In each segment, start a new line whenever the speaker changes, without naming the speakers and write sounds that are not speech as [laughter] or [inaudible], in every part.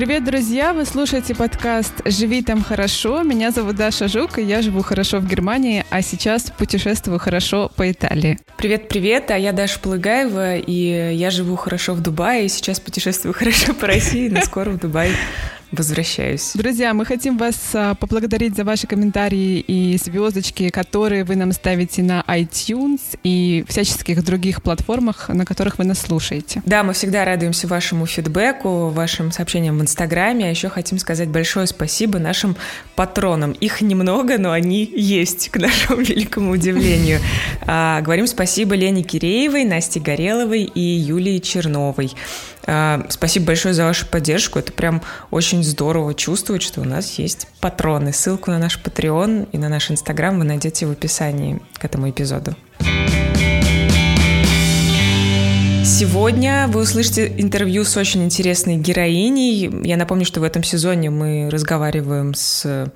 Привет, друзья! Вы слушаете подкаст «Живи там хорошо». Меня зовут Даша Жук, и я живу хорошо в Германии, а сейчас путешествую хорошо по Италии.
Привет-привет, а я Даша Полыгаева, и я живу хорошо в Дубае, и сейчас путешествую [laughs] хорошо по России, но скоро в Дубай возвращаюсь.
Друзья, мы хотим вас а, поблагодарить за ваши комментарии и звездочки, которые вы нам ставите на iTunes и всяческих других платформах, на которых вы нас слушаете.
Да, мы всегда радуемся вашему фидбэку, вашим сообщениям в Инстаграме, а еще хотим сказать большое спасибо нашим патронам. Их немного, но они есть, к [laughs] нашему великому удивлению. А, говорим спасибо Лене Киреевой, Насте Гореловой и Юлии Черновой. А, спасибо большое за вашу поддержку. Это прям очень здорово чувствовать, что у нас есть патроны. Ссылку на наш Patreon и на наш Инстаграм вы найдете в описании к этому эпизоду. Сегодня вы услышите интервью с очень интересной героиней. Я напомню, что в этом сезоне мы разговариваем с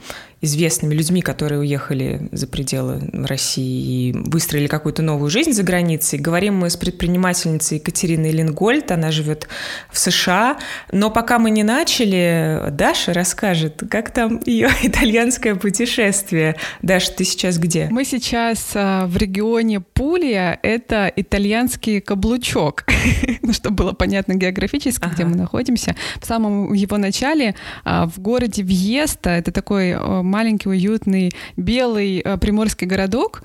известными людьми, которые уехали за пределы России и выстроили какую-то новую жизнь за границей. Говорим мы с предпринимательницей Екатериной Лингольд, она живет в США. Но пока мы не начали, Даша расскажет, как там ее [laughs] итальянское путешествие. Даша, ты сейчас где?
Мы сейчас а, в регионе Пулия, это итальянский каблучок, [laughs] ну, чтобы было понятно географически, где мы находимся. В самом его начале а, в городе Вьеста, это такой а, маленький, уютный, белый э, приморский городок.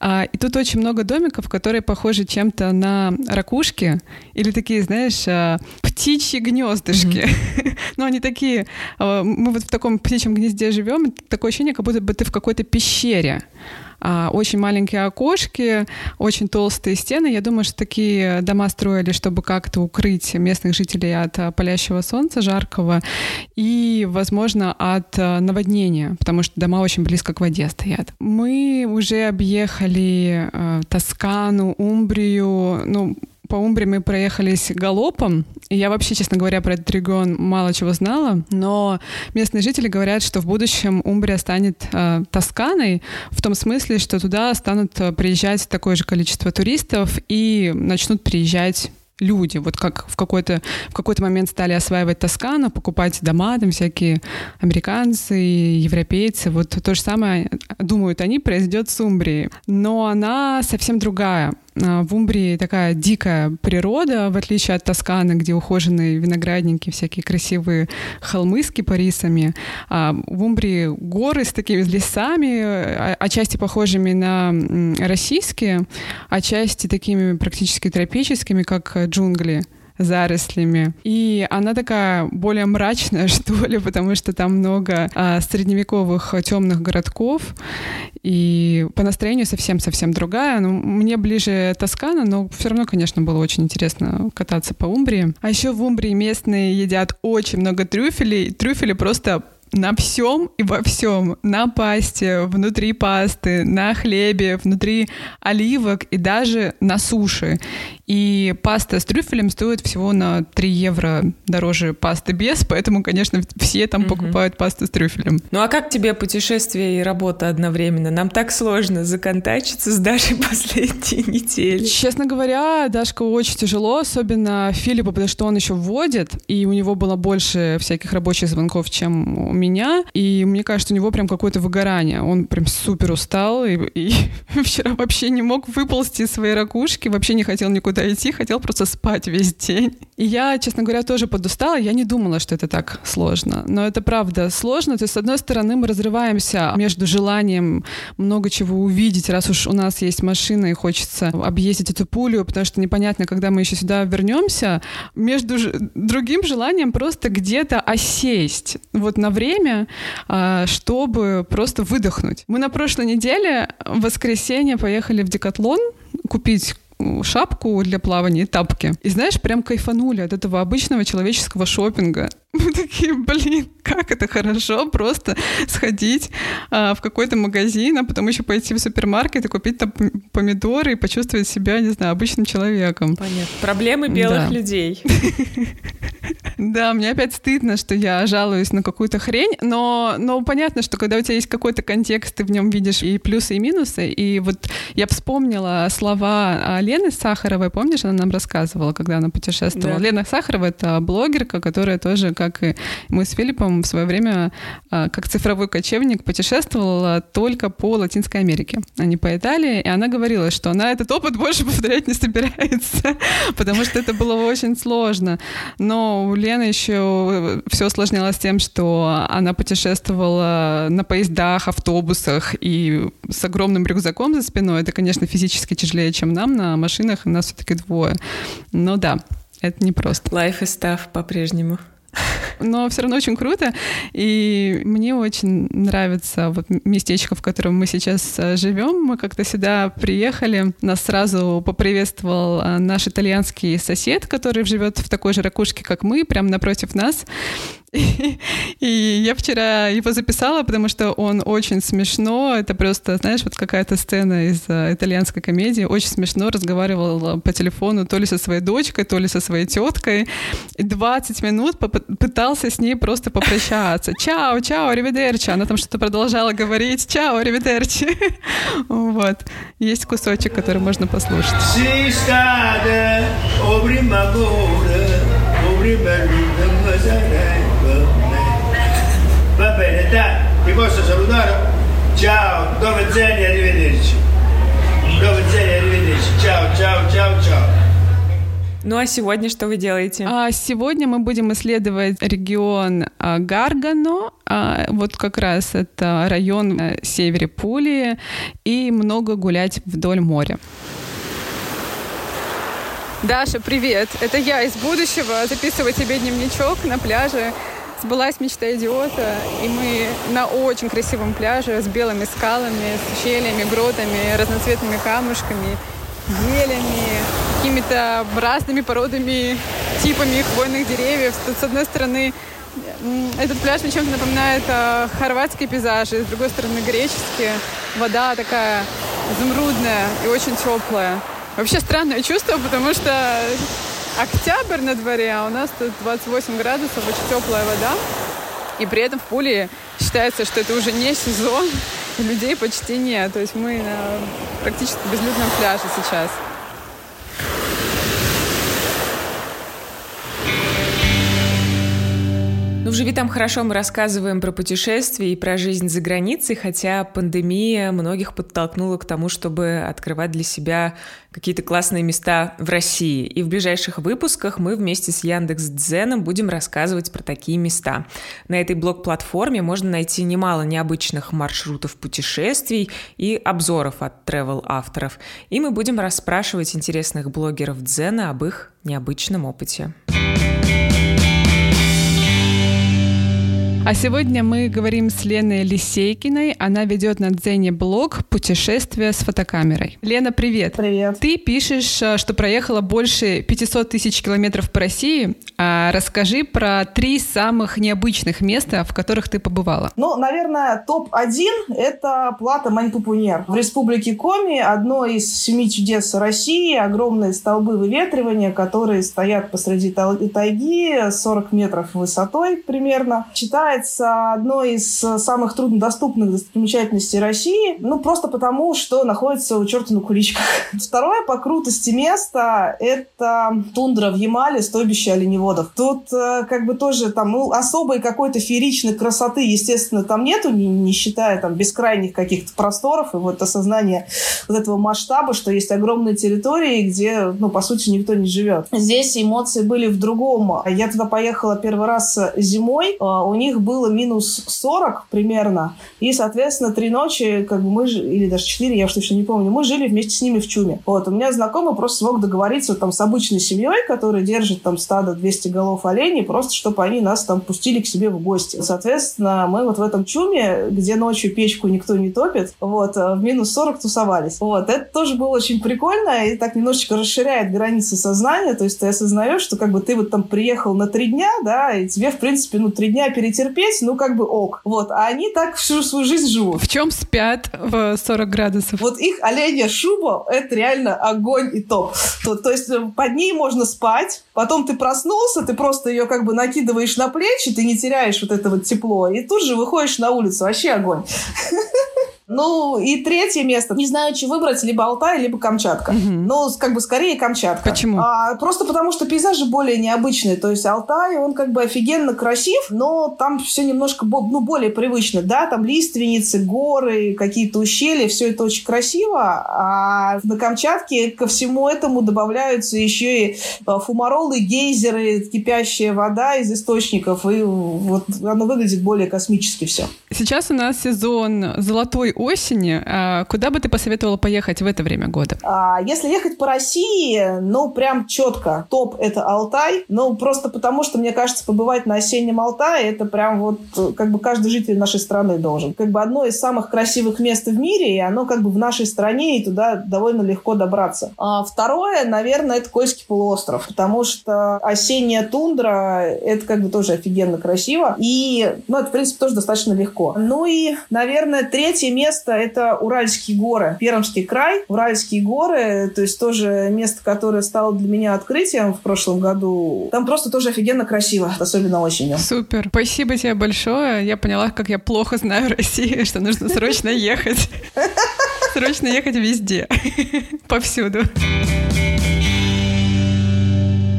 А, и тут очень много домиков, которые похожи чем-то на ракушки или такие, знаешь, э, птичьи гнездышки. Mm-hmm. [laughs] Но они такие... Э, мы вот в таком птичьем гнезде живем, такое ощущение, как будто бы ты в какой-то пещере. А, очень маленькие окошки, очень толстые стены. Я думаю, что такие дома строили, чтобы как-то укрыть местных жителей от а, палящего солнца жаркого и, возможно, от а, наводнения, потому что дома очень близко к воде стоят. Мы уже объехали Тоскану, Умбрию, ну, по Умбре мы проехались галопом, и я вообще, честно говоря, про этот регион мало чего знала, но местные жители говорят, что в будущем Умбрия станет э, Тосканой, в том смысле, что туда станут э, приезжать такое же количество туристов и начнут приезжать люди, вот как в какой-то в какой-то момент стали осваивать Тоскану, покупать дома, там всякие американцы, европейцы, вот то же самое, думают они, произойдет с Умбрией. Но она совсем другая. А, в Умбрии такая дикая природа, в отличие от Тосканы, где ухоженные виноградники, всякие красивые холмы с кипарисами. А в Умбрии горы с такими лесами, а, отчасти похожими на российские, отчасти такими практически тропическими, как джунгли зарослями. И она такая более мрачная, [laughs] что ли, потому что там много а, средневековых темных городков. И по настроению совсем-совсем другая. Ну, мне ближе Тоскана, но все равно, конечно, было очень интересно кататься по Умбрии. А еще в Умбрии местные едят очень много трюфелей. Трюфели просто на всем и во всем. На пасте, внутри пасты, на хлебе, внутри оливок и даже на суши. И паста с трюфелем стоит всего на 3 евро дороже пасты без, поэтому, конечно, все там mm-hmm. покупают пасту с трюфелем.
Ну а как тебе путешествие и работа одновременно? Нам так сложно законтачиться с Дашей [laughs] последние недели.
Честно говоря, Дашка очень тяжело, особенно Филиппу, потому что он еще вводит, и у него было больше всяких рабочих звонков, чем у меня. И мне кажется, у него прям какое-то выгорание. Он прям супер устал, и, и [laughs] вчера вообще не мог выползти из своей ракушки, вообще не хотел никуда никуда идти, хотел просто спать весь день. И я, честно говоря, тоже подустала. Я не думала, что это так сложно. Но это правда сложно. То есть, с одной стороны, мы разрываемся между желанием много чего увидеть, раз уж у нас есть машина и хочется объездить эту пулю, потому что непонятно, когда мы еще сюда вернемся, между другим желанием просто где-то осесть вот на время, а, чтобы просто выдохнуть. Мы на прошлой неделе в воскресенье поехали в Декатлон купить шапку для плавания и тапки. И знаешь, прям кайфанули от этого обычного человеческого шопинга. Мы такие, блин, как это хорошо просто сходить а, в какой-то магазин, а потом еще пойти в супермаркет и купить там помидоры и почувствовать себя, не знаю, обычным человеком.
Понятно. Проблемы белых да. людей. [laughs]
Да, мне опять стыдно, что я жалуюсь на какую-то хрень, но, но понятно, что когда у тебя есть какой-то контекст, ты в нем видишь и плюсы, и минусы. И вот я вспомнила слова Лены Сахаровой, помнишь, она нам рассказывала, когда она путешествовала. Да. Лена Сахарова — это блогерка, которая тоже, как и мы с Филиппом, в свое время, а, как цифровой кочевник, путешествовала только по Латинской Америке, а не по Италии. И она говорила, что она этот опыт больше [laughs] повторять не собирается, [laughs] потому что это было очень сложно. Но у Лены еще все усложнялось тем, что она путешествовала на поездах, автобусах и с огромным рюкзаком за спиной. Это, конечно, физически тяжелее, чем нам на машинах, нас все-таки двое. Но да, это непросто.
Life is tough по-прежнему
но все равно очень круто. И мне очень нравится вот местечко, в котором мы сейчас э, живем. Мы как-то сюда приехали, нас сразу поприветствовал э, наш итальянский сосед, который живет в такой же ракушке, как мы, прямо напротив нас. [laughs] И я вчера его записала, потому что он очень смешно. Это просто, знаешь, вот какая-то сцена из э, итальянской комедии. Очень смешно разговаривал по телефону то ли со своей дочкой, то ли со своей теткой. И 20 минут пытался с ней просто попрощаться. [laughs] Чао, чао, ривидерчи. Она там что-то продолжала говорить. Чао, ривидерчи. [laughs] Вот. Есть кусочек, который можно послушать. Posso salutare? Ciao, dove Zeni, arrivederci. Dove Zeni, arrivederci. Ciao, ciao, ciao, ciao. Ну а сегодня что вы делаете? А, сегодня мы будем исследовать регион а, Гаргано. А, вот как раз это район на севере Пулии. И много гулять вдоль моря. Даша, привет! Это я из будущего. Записываю тебе дневничок на пляже сбылась мечта идиота, и мы на очень красивом пляже с белыми скалами, с ущельями, гротами, разноцветными камушками, елями, какими-то разными породами, типами хвойных деревьев. Тут, с одной стороны, этот пляж мне чем-то напоминает э, хорватские пейзажи, с другой стороны греческие. Вода такая изумрудная и очень теплая. Вообще странное чувство, потому что октябрь на дворе, а у нас тут 28 градусов, очень теплая вода. И при этом в Пуле считается, что это уже не сезон, людей почти нет. То есть мы на практически безлюдном пляже сейчас.
Ну, в «Живи там хорошо» мы рассказываем про путешествия и про жизнь за границей, хотя пандемия многих подтолкнула к тому, чтобы открывать для себя какие-то классные места в России. И в ближайших выпусках мы вместе с Яндекс Дзеном будем рассказывать про такие места. На этой блог-платформе можно найти немало необычных маршрутов путешествий и обзоров от travel-авторов. И мы будем расспрашивать интересных блогеров Дзена об их необычном опыте.
А сегодня мы говорим с Леной Лисейкиной. Она ведет на Дзене блог «Путешествие с фотокамерой». Лена, привет.
Привет.
Ты пишешь, э, что проехала больше 500 тысяч километров по России. А расскажи про три самых необычных места, в которых ты побывала.
Ну, наверное, топ-1 — это Плата Маньпупунер. В республике Коми одно из семи чудес России, огромные столбы выветривания, которые стоят посреди тайги, 40 метров высотой примерно. Читаю считается одной из самых труднодоступных достопримечательностей России, ну, просто потому, что находится у черта на куличках. [laughs] Второе по крутости место — это тундра в Ямале, стойбище оленеводов. Тут э, как бы тоже там ну, особой какой-то фееричной красоты, естественно, там нету, не, не считая там бескрайних каких-то просторов и вот осознание вот этого масштаба, что есть огромные территории, где, ну, по сути, никто не живет. Здесь эмоции были в другом. Я туда поехала первый раз зимой, а у них было минус 40 примерно, и, соответственно, три ночи, как бы мы, или даже четыре, я уж точно не помню, мы жили вместе с ними в чуме. Вот, у меня знакомый просто смог договориться там с обычной семьей, которая держит там стадо 200 голов оленей, просто чтобы они нас там пустили к себе в гости. Соответственно, мы вот в этом чуме, где ночью печку никто не топит, вот, в минус 40 тусовались. Вот, это тоже было очень прикольно, и так немножечко расширяет границы сознания, то есть ты осознаешь, что как бы ты вот там приехал на три дня, да, и тебе, в принципе, ну, три дня перетерпеть терпеть, ну как бы ок. Вот, а они так всю свою жизнь живут.
В чем спят в 40 градусов?
Вот их оленья шуба — это реально огонь и топ. То, то есть э, под ней можно спать, потом ты проснулся, ты просто ее как бы накидываешь на плечи, ты не теряешь вот это вот тепло, и тут же выходишь на улицу. Вообще огонь. [laughs] Ну, и третье место. Не знаю, что выбрать, либо Алтай, либо Камчатка. Угу. Ну, как бы скорее Камчатка.
Почему?
А, просто потому, что пейзажи более необычные. То есть Алтай, он как бы офигенно красив, но там все немножко ну, более привычно. Да, там лиственницы, горы, какие-то ущелья, все это очень красиво. А на Камчатке ко всему этому добавляются еще и а, фумаролы, гейзеры, кипящая вода из источников. И вот оно выглядит более космически все.
Сейчас у нас сезон золотой осени. А куда бы ты посоветовала поехать в это время года?
А, если ехать по России, ну, прям четко. Топ — это Алтай. Ну, просто потому, что, мне кажется, побывать на осеннем Алтае — это прям вот как бы каждый житель нашей страны должен. Как бы одно из самых красивых мест в мире, и оно как бы в нашей стране, и туда довольно легко добраться. А второе, наверное, это Кольский полуостров, потому что осенняя тундра — это как бы тоже офигенно красиво. И, ну, это, в принципе, тоже достаточно легко. Ну и, наверное, третье место место – это Уральские горы, Пермский край. Уральские горы, то есть тоже место, которое стало для меня открытием в прошлом году. Там просто тоже офигенно красиво, особенно осенью.
Супер. Спасибо тебе большое. Я поняла, как я плохо знаю [laughs] Россию, что нужно срочно ехать. [laughs] Срочно ехать везде. [laughs] Повсюду.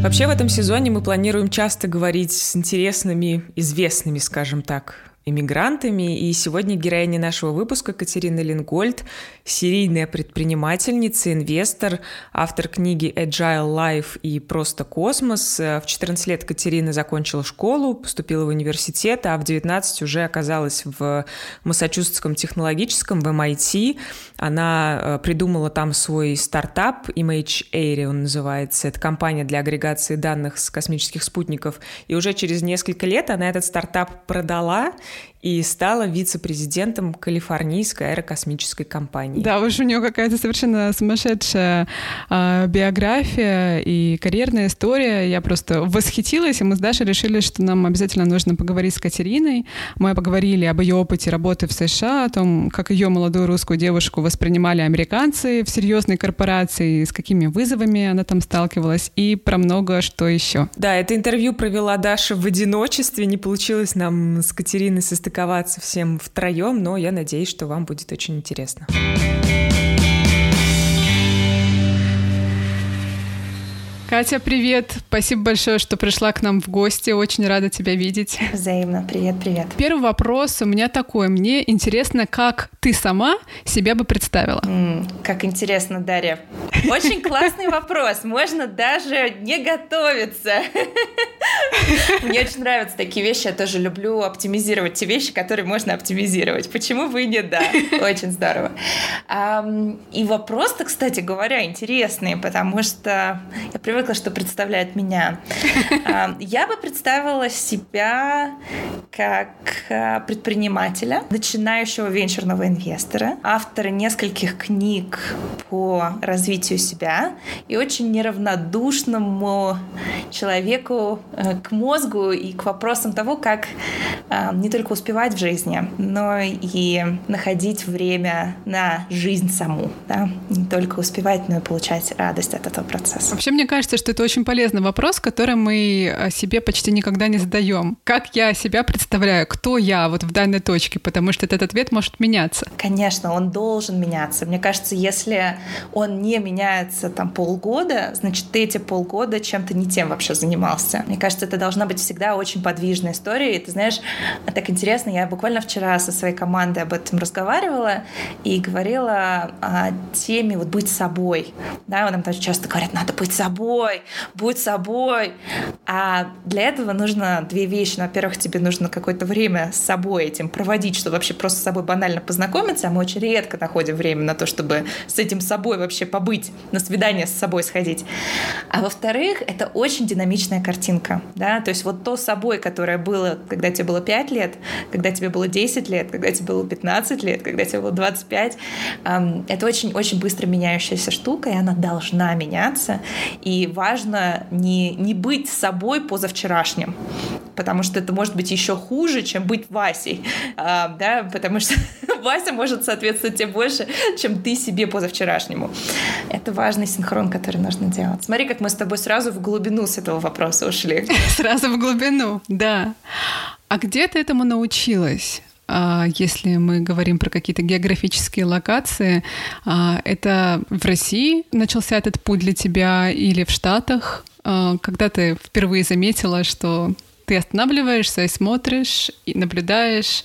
Вообще в этом сезоне мы планируем часто говорить с интересными, известными, скажем так, иммигрантами. И сегодня героиня нашего выпуска Катерина Лингольд, серийная предпринимательница, инвестор, автор книги Agile Life и Просто космос. В 14 лет Катерина закончила школу, поступила в университет, а в 19 уже оказалась в Массачусетском технологическом, в MIT. Она э, придумала там свой стартап, Image Airy он называется. Это компания для агрегации данных с космических спутников. И уже через несколько лет она этот стартап продала и стала вице-президентом Калифорнийской аэрокосмической компании.
Да, уж у нее какая-то совершенно сумасшедшая э, биография и карьерная история. Я просто восхитилась, и мы с Дашей решили, что нам обязательно нужно поговорить с Катериной. Мы поговорили об ее опыте работы в США, о том, как ее молодую русскую девушку воспринимали американцы в серьезной корпорации, с какими вызовами она там сталкивалась, и про много что еще.
Да, это интервью провела Даша в одиночестве, не получилось нам с Катериной состыковаться состыковаться всем втроем, но я надеюсь, что вам будет очень интересно.
Катя, привет! Спасибо большое, что пришла к нам в гости. Очень рада тебя видеть.
Взаимно. Привет, привет.
Первый вопрос у меня такой. Мне интересно, как ты сама себя бы представила?
М-м, как интересно, Дарья. Очень классный вопрос. Можно даже не готовиться. Мне очень нравятся такие вещи. Я тоже люблю оптимизировать те вещи, которые можно оптимизировать. Почему бы и не да? Очень здорово. И вопрос-то, кстати говоря, интересный, потому что я привыкла, что представляет меня. [laughs] Я бы представила себя как а, предпринимателя, начинающего венчурного инвестора, автора нескольких книг по развитию себя и очень неравнодушному человеку э, к мозгу и к вопросам того, как а, не только успевать в жизни, но и находить время на жизнь саму. Да? Не только успевать, но и получать радость от этого процесса.
Вообще, мне кажется, что это очень полезный вопрос, который мы себе почти никогда не задаем. Как я себя представляю? Кто я вот в данной точке? Потому что этот ответ может меняться.
Конечно, он должен меняться. Мне кажется, если он не меняется там полгода, значит, ты эти полгода чем-то не тем вообще занимался. Мне кажется, это должна быть всегда очень подвижная история. И ты знаешь, так интересно, я буквально вчера со своей командой об этом разговаривала и говорила о теме вот быть собой. Да, нам тоже часто говорят, надо быть собой, будь собой. А для этого нужно две вещи. Во-первых, тебе нужно какое-то время с собой этим проводить, чтобы вообще просто с собой банально познакомиться, а мы очень редко находим время на то, чтобы с этим собой вообще побыть, на свидание с собой сходить. А во-вторых, это очень динамичная картинка, да, то есть вот то собой, которое было, когда тебе было 5 лет, когда тебе было 10 лет, когда тебе было 15 лет, когда тебе было 25, это очень-очень быстро меняющаяся штука, и она должна меняться, и важно не, не быть собой позавчерашним, потому что это может быть еще хуже, чем быть Васей, [laughs] а, да, потому что [laughs] Вася может соответствовать тебе больше, чем ты себе позавчерашнему. Это важный синхрон, который нужно делать. Смотри, как мы с тобой сразу в глубину с этого вопроса ушли. [laughs]
Сразу в глубину, да. А где ты этому научилась? А, если мы говорим про какие-то географические локации, а, это в России начался этот путь для тебя или в Штатах? А, когда ты впервые заметила, что ты останавливаешься и смотришь, и наблюдаешь,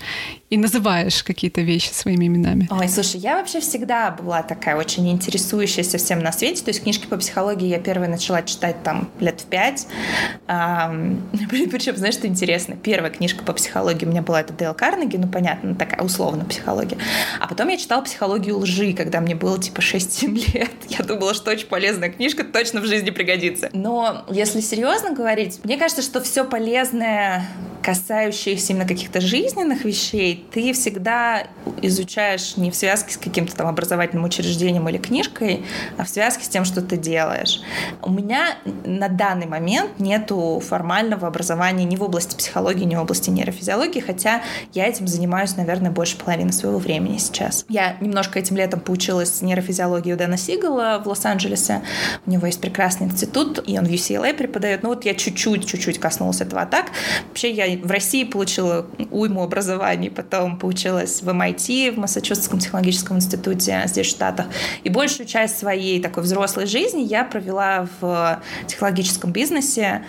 и называешь какие-то вещи своими именами.
Ой, слушай, я вообще всегда была такая очень интересующаяся всем на свете. То есть книжки по психологии я первая начала читать там лет в пять. [laughs] Причем, знаешь, что интересно? Первая книжка по психологии у меня была это Дейл Карнеги, ну, понятно, такая условно психология. А потом я читала психологию лжи, когда мне было типа 6-7 [laughs] лет. Я думала, что очень полезная книжка, точно в жизни пригодится. Но если серьезно говорить, мне кажется, что все полезное касающиеся именно каких-то жизненных вещей, ты всегда изучаешь не в связке с каким-то там образовательным учреждением или книжкой, а в связке с тем, что ты делаешь. У меня на данный момент нету формального образования ни в области психологии, ни в области нейрофизиологии, хотя я этим занимаюсь, наверное, больше половины своего времени сейчас. Я немножко этим летом поучилась нейрофизиологии у Дэна Сигала в Лос-Анджелесе. У него есть прекрасный институт, и он в UCLA преподает. Ну вот я чуть-чуть, чуть-чуть коснулась этого а так. Вообще я в России получила уйму образований, потом поучилась в MIT, в Массачусетском технологическом институте здесь, в Штатах. И большую часть своей такой взрослой жизни я провела в технологическом бизнесе,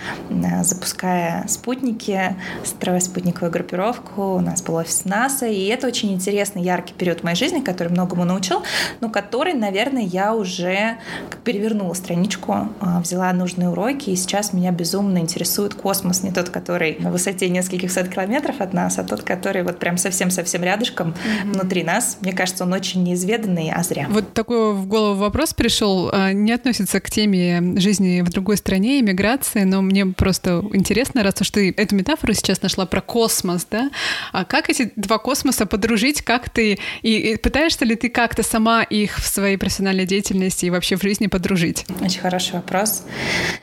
запуская спутники, строя спутниковую группировку. У нас был офис НАСА, и это очень интересный, яркий период моей жизни, который многому научил, но который, наверное, я уже перевернула страничку, э, взяла нужные уроки, и сейчас меня безумно интересует космос, не тот, который на высоте нескольких сот километров от нас, а тот, который вот прям совсем-совсем рядышком mm-hmm. внутри нас. Мне кажется, он очень неизведанный, а зря.
Вот такой в голову вопрос пришел. А, не относится к теме жизни в другой стране, иммиграции, но мне просто интересно, раз уж ты эту метафору сейчас нашла про космос, да? А как эти два космоса подружить? Как ты... И, и пытаешься ли ты как-то сама их в своей профессиональной деятельности и вообще в жизни подружить?
Очень хороший вопрос.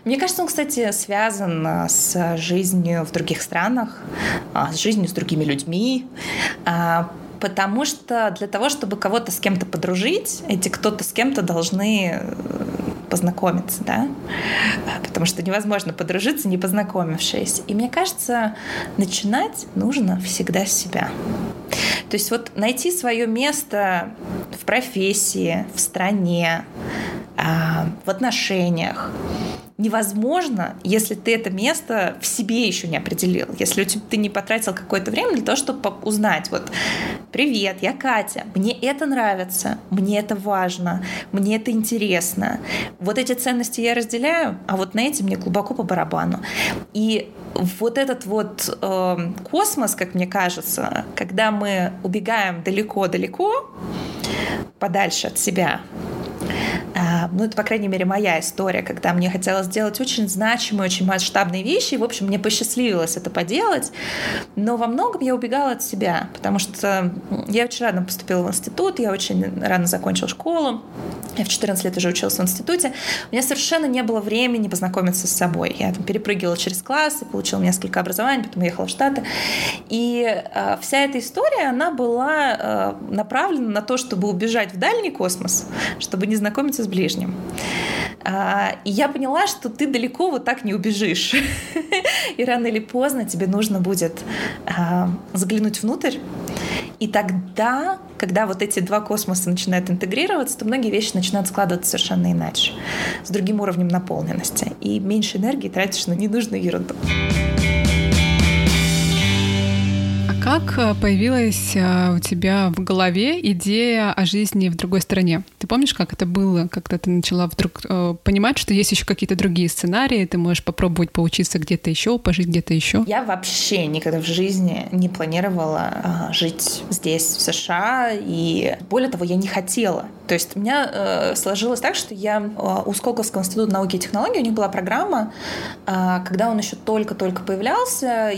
Мне кажется, он, кстати, связан а, с жизнью в других странах, а, с жизнью с другими людьми, потому что для того, чтобы кого-то с кем-то подружить, эти кто-то с кем-то должны э, познакомиться, да, потому что невозможно подружиться, не познакомившись. И мне кажется, начинать нужно всегда с себя. То есть вот найти свое место в профессии, в стране, а, в отношениях, невозможно, если ты это место в себе еще не определил, если ты не потратил какое-то время для того, чтобы узнать, вот, привет, я Катя, мне это нравится, мне это важно, мне это интересно, вот эти ценности я разделяю, а вот на эти мне глубоко по барабану. И вот этот вот э, космос, как мне кажется, когда мы убегаем далеко-далеко, подальше от себя, ну, это, по крайней мере, моя история, когда мне хотелось сделать очень значимые, очень масштабные вещи, и, в общем, мне посчастливилось это поделать, но во многом я убегала от себя, потому что я очень рано поступила в институт, я очень рано закончила школу, я в 14 лет уже училась в институте, у меня совершенно не было времени познакомиться с собой. Я там перепрыгивала через классы, получила несколько образований, потом уехала в Штаты. И э, вся эта история, она была э, направлена на то, чтобы убежать в дальний космос, чтобы не знакомиться с ближним. А, и я поняла, что ты далеко вот так не убежишь. [laughs] И рано или поздно тебе нужно будет а, заглянуть внутрь. И тогда, когда вот эти два космоса начинают интегрироваться, то многие вещи начинают складываться совершенно иначе, с другим уровнем наполненности. И меньше энергии тратишь на ненужную ерунду.
Как э, появилась э, у тебя в голове идея о жизни в другой стране? Ты помнишь, как это было, когда ты начала вдруг э, понимать, что есть еще какие-то другие сценарии, ты можешь попробовать поучиться где-то еще, пожить где-то еще?
Я вообще никогда в жизни не планировала жить здесь, в США, и более того, я не хотела То есть у меня э, сложилось так, что я э, у Сколковского института науки и технологий, у них была программа, э, когда он еще только-только появлялся,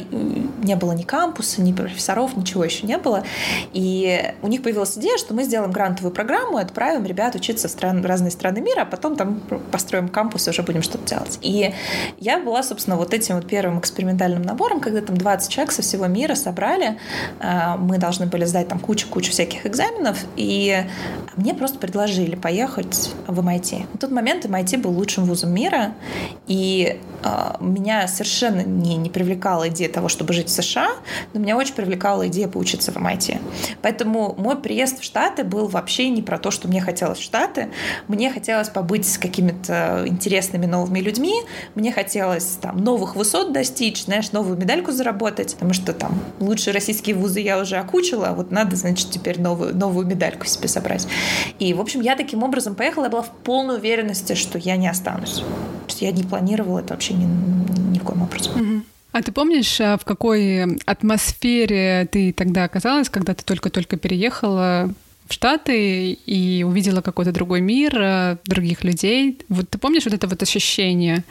не было ни кампуса, ни профессоров, ничего еще не было. И у них появилась идея, что мы сделаем грантовую программу и отправим ребят учиться в, стран, в разные страны мира, а потом там построим кампус и уже будем что-то делать. И я была, собственно, вот этим вот первым экспериментальным набором, когда там 20 человек со всего мира собрали, э, мы должны были сдать там кучу-кучу всяких экзаменов, и мне просто предложили поехать в MIT. В тот момент MIT был лучшим вузом мира, и э, меня совершенно не, не привлекала идея того, чтобы жить в США, но меня очень привлекала идея поучиться в MIT. Поэтому мой приезд в Штаты был вообще не про то, что мне хотелось в Штаты. Мне хотелось побыть с какими-то интересными новыми людьми, мне хотелось там новых высот достичь, знаешь, новую медальку заработать, потому что там лучшие российские вузы я уже окучила, а вот надо, значит, теперь новую, новую медальку себе собрать. И, в общем, я таким образом поехала, я была в полной уверенности, что я не останусь. Я не планировала это вообще ни, ни в коем образом.
А ты помнишь, а, в какой атмосфере ты тогда оказалась, когда ты только-только переехала в Штаты и увидела какой-то другой мир, а, других людей? Вот ты помнишь вот это вот ощущение?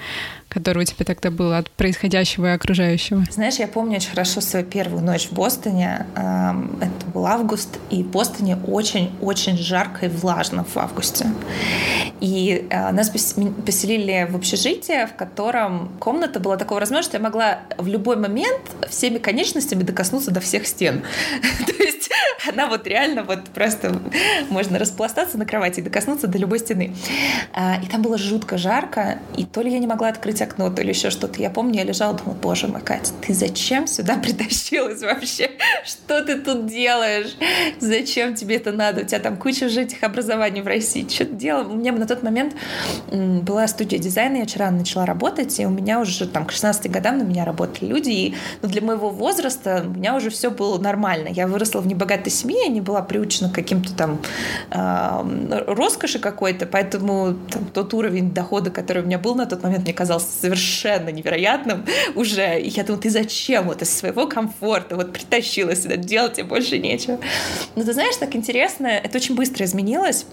Которое у тебя тогда было от происходящего и окружающего?
Знаешь, я помню очень хорошо свою первую ночь в Бостоне. Это был август, и в Бостоне очень-очень жарко и влажно в августе. И э, нас поселили в общежитие, в котором комната была такого размера, что я могла в любой момент всеми конечностями докоснуться до всех стен. [laughs] То есть она вот реально вот просто можно распластаться на кровати и докоснуться до любой стены. А, и там было жутко жарко, и то ли я не могла открыть открыть окно, то еще что-то. Я помню, я лежала, думала, боже мой, Катя, ты зачем сюда [laughs] притащилась вообще? Что ты тут делаешь? Зачем тебе это надо? У тебя там куча же этих образований в России. Что ты делала? У меня на тот момент была студия дизайна, я вчера начала работать, и у меня уже там к 16 годам на меня работали люди, и ну, для моего возраста у меня уже все было нормально. Я выросла в небогатой семье, я не была приучена к каким-то там э, роскоши какой-то, поэтому там, тот уровень дохода, который у меня был на тот момент, мне казался совершенно невероятным уже. И я думаю, ты зачем вот из своего комфорта вот притащила сюда, делать тебе больше нечего. Но ты знаешь, так интересно, это очень быстро изменилось.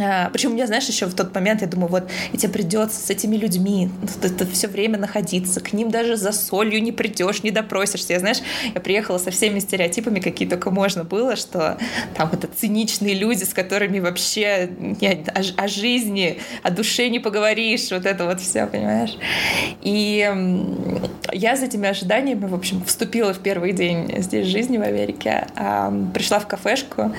А, Причем меня, знаешь, еще в тот момент я думаю, вот и тебе придется с этими людьми это все время находиться, к ним даже за солью не придешь, не допросишься. Я, знаешь, я приехала со всеми стереотипами, какие только можно было, что там это циничные люди, с которыми вообще не, о, о жизни, о душе не поговоришь, вот это вот все, понимаешь? И я с этими ожиданиями, в общем, вступила в первый день здесь жизни в Америке, пришла в кафешку,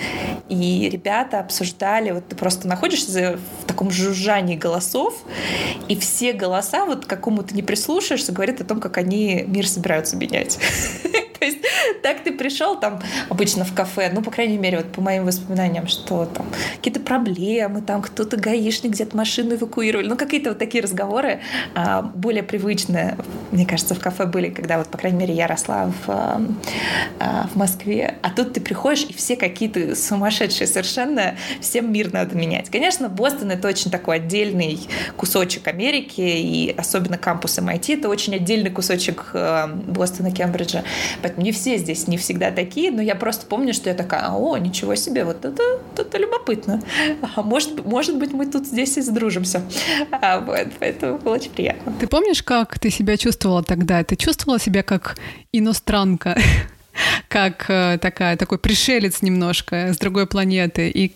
и ребята обсуждали, вот ты просто находишься в таком жужжании голосов, и все голоса, вот к какому ты не прислушаешься, говорят о том, как они мир собираются менять. [laughs] То есть так ты пришел там обычно в кафе, ну, по крайней мере, вот по моим воспоминаниям, что там какие-то проблемы, там кто-то гаишник где-то машину эвакуировали, ну, какие-то вот такие разговоры а, более привычные, мне кажется, в кафе были, когда вот, по крайней мере, я росла в, а, в Москве. А тут ты приходишь, и все какие-то сумасшедшие совершенно, всем мир надо менять. Конечно, Бостон — это очень такой отдельный кусочек Америки, и особенно кампус MIT — это очень отдельный кусочек Бостона, Кембриджа. Поэтому не все здесь не всегда такие, но я просто помню, что я такая, о, ничего себе, вот это, это любопытно. А может, может быть, мы тут здесь и сдружимся. А, вот, поэтому было очень приятно.
Ты помнишь, как ты себя чувствовала тогда? Ты чувствовала себя как иностранка? [laughs] как э, такая, такой пришелец немножко с другой планеты, и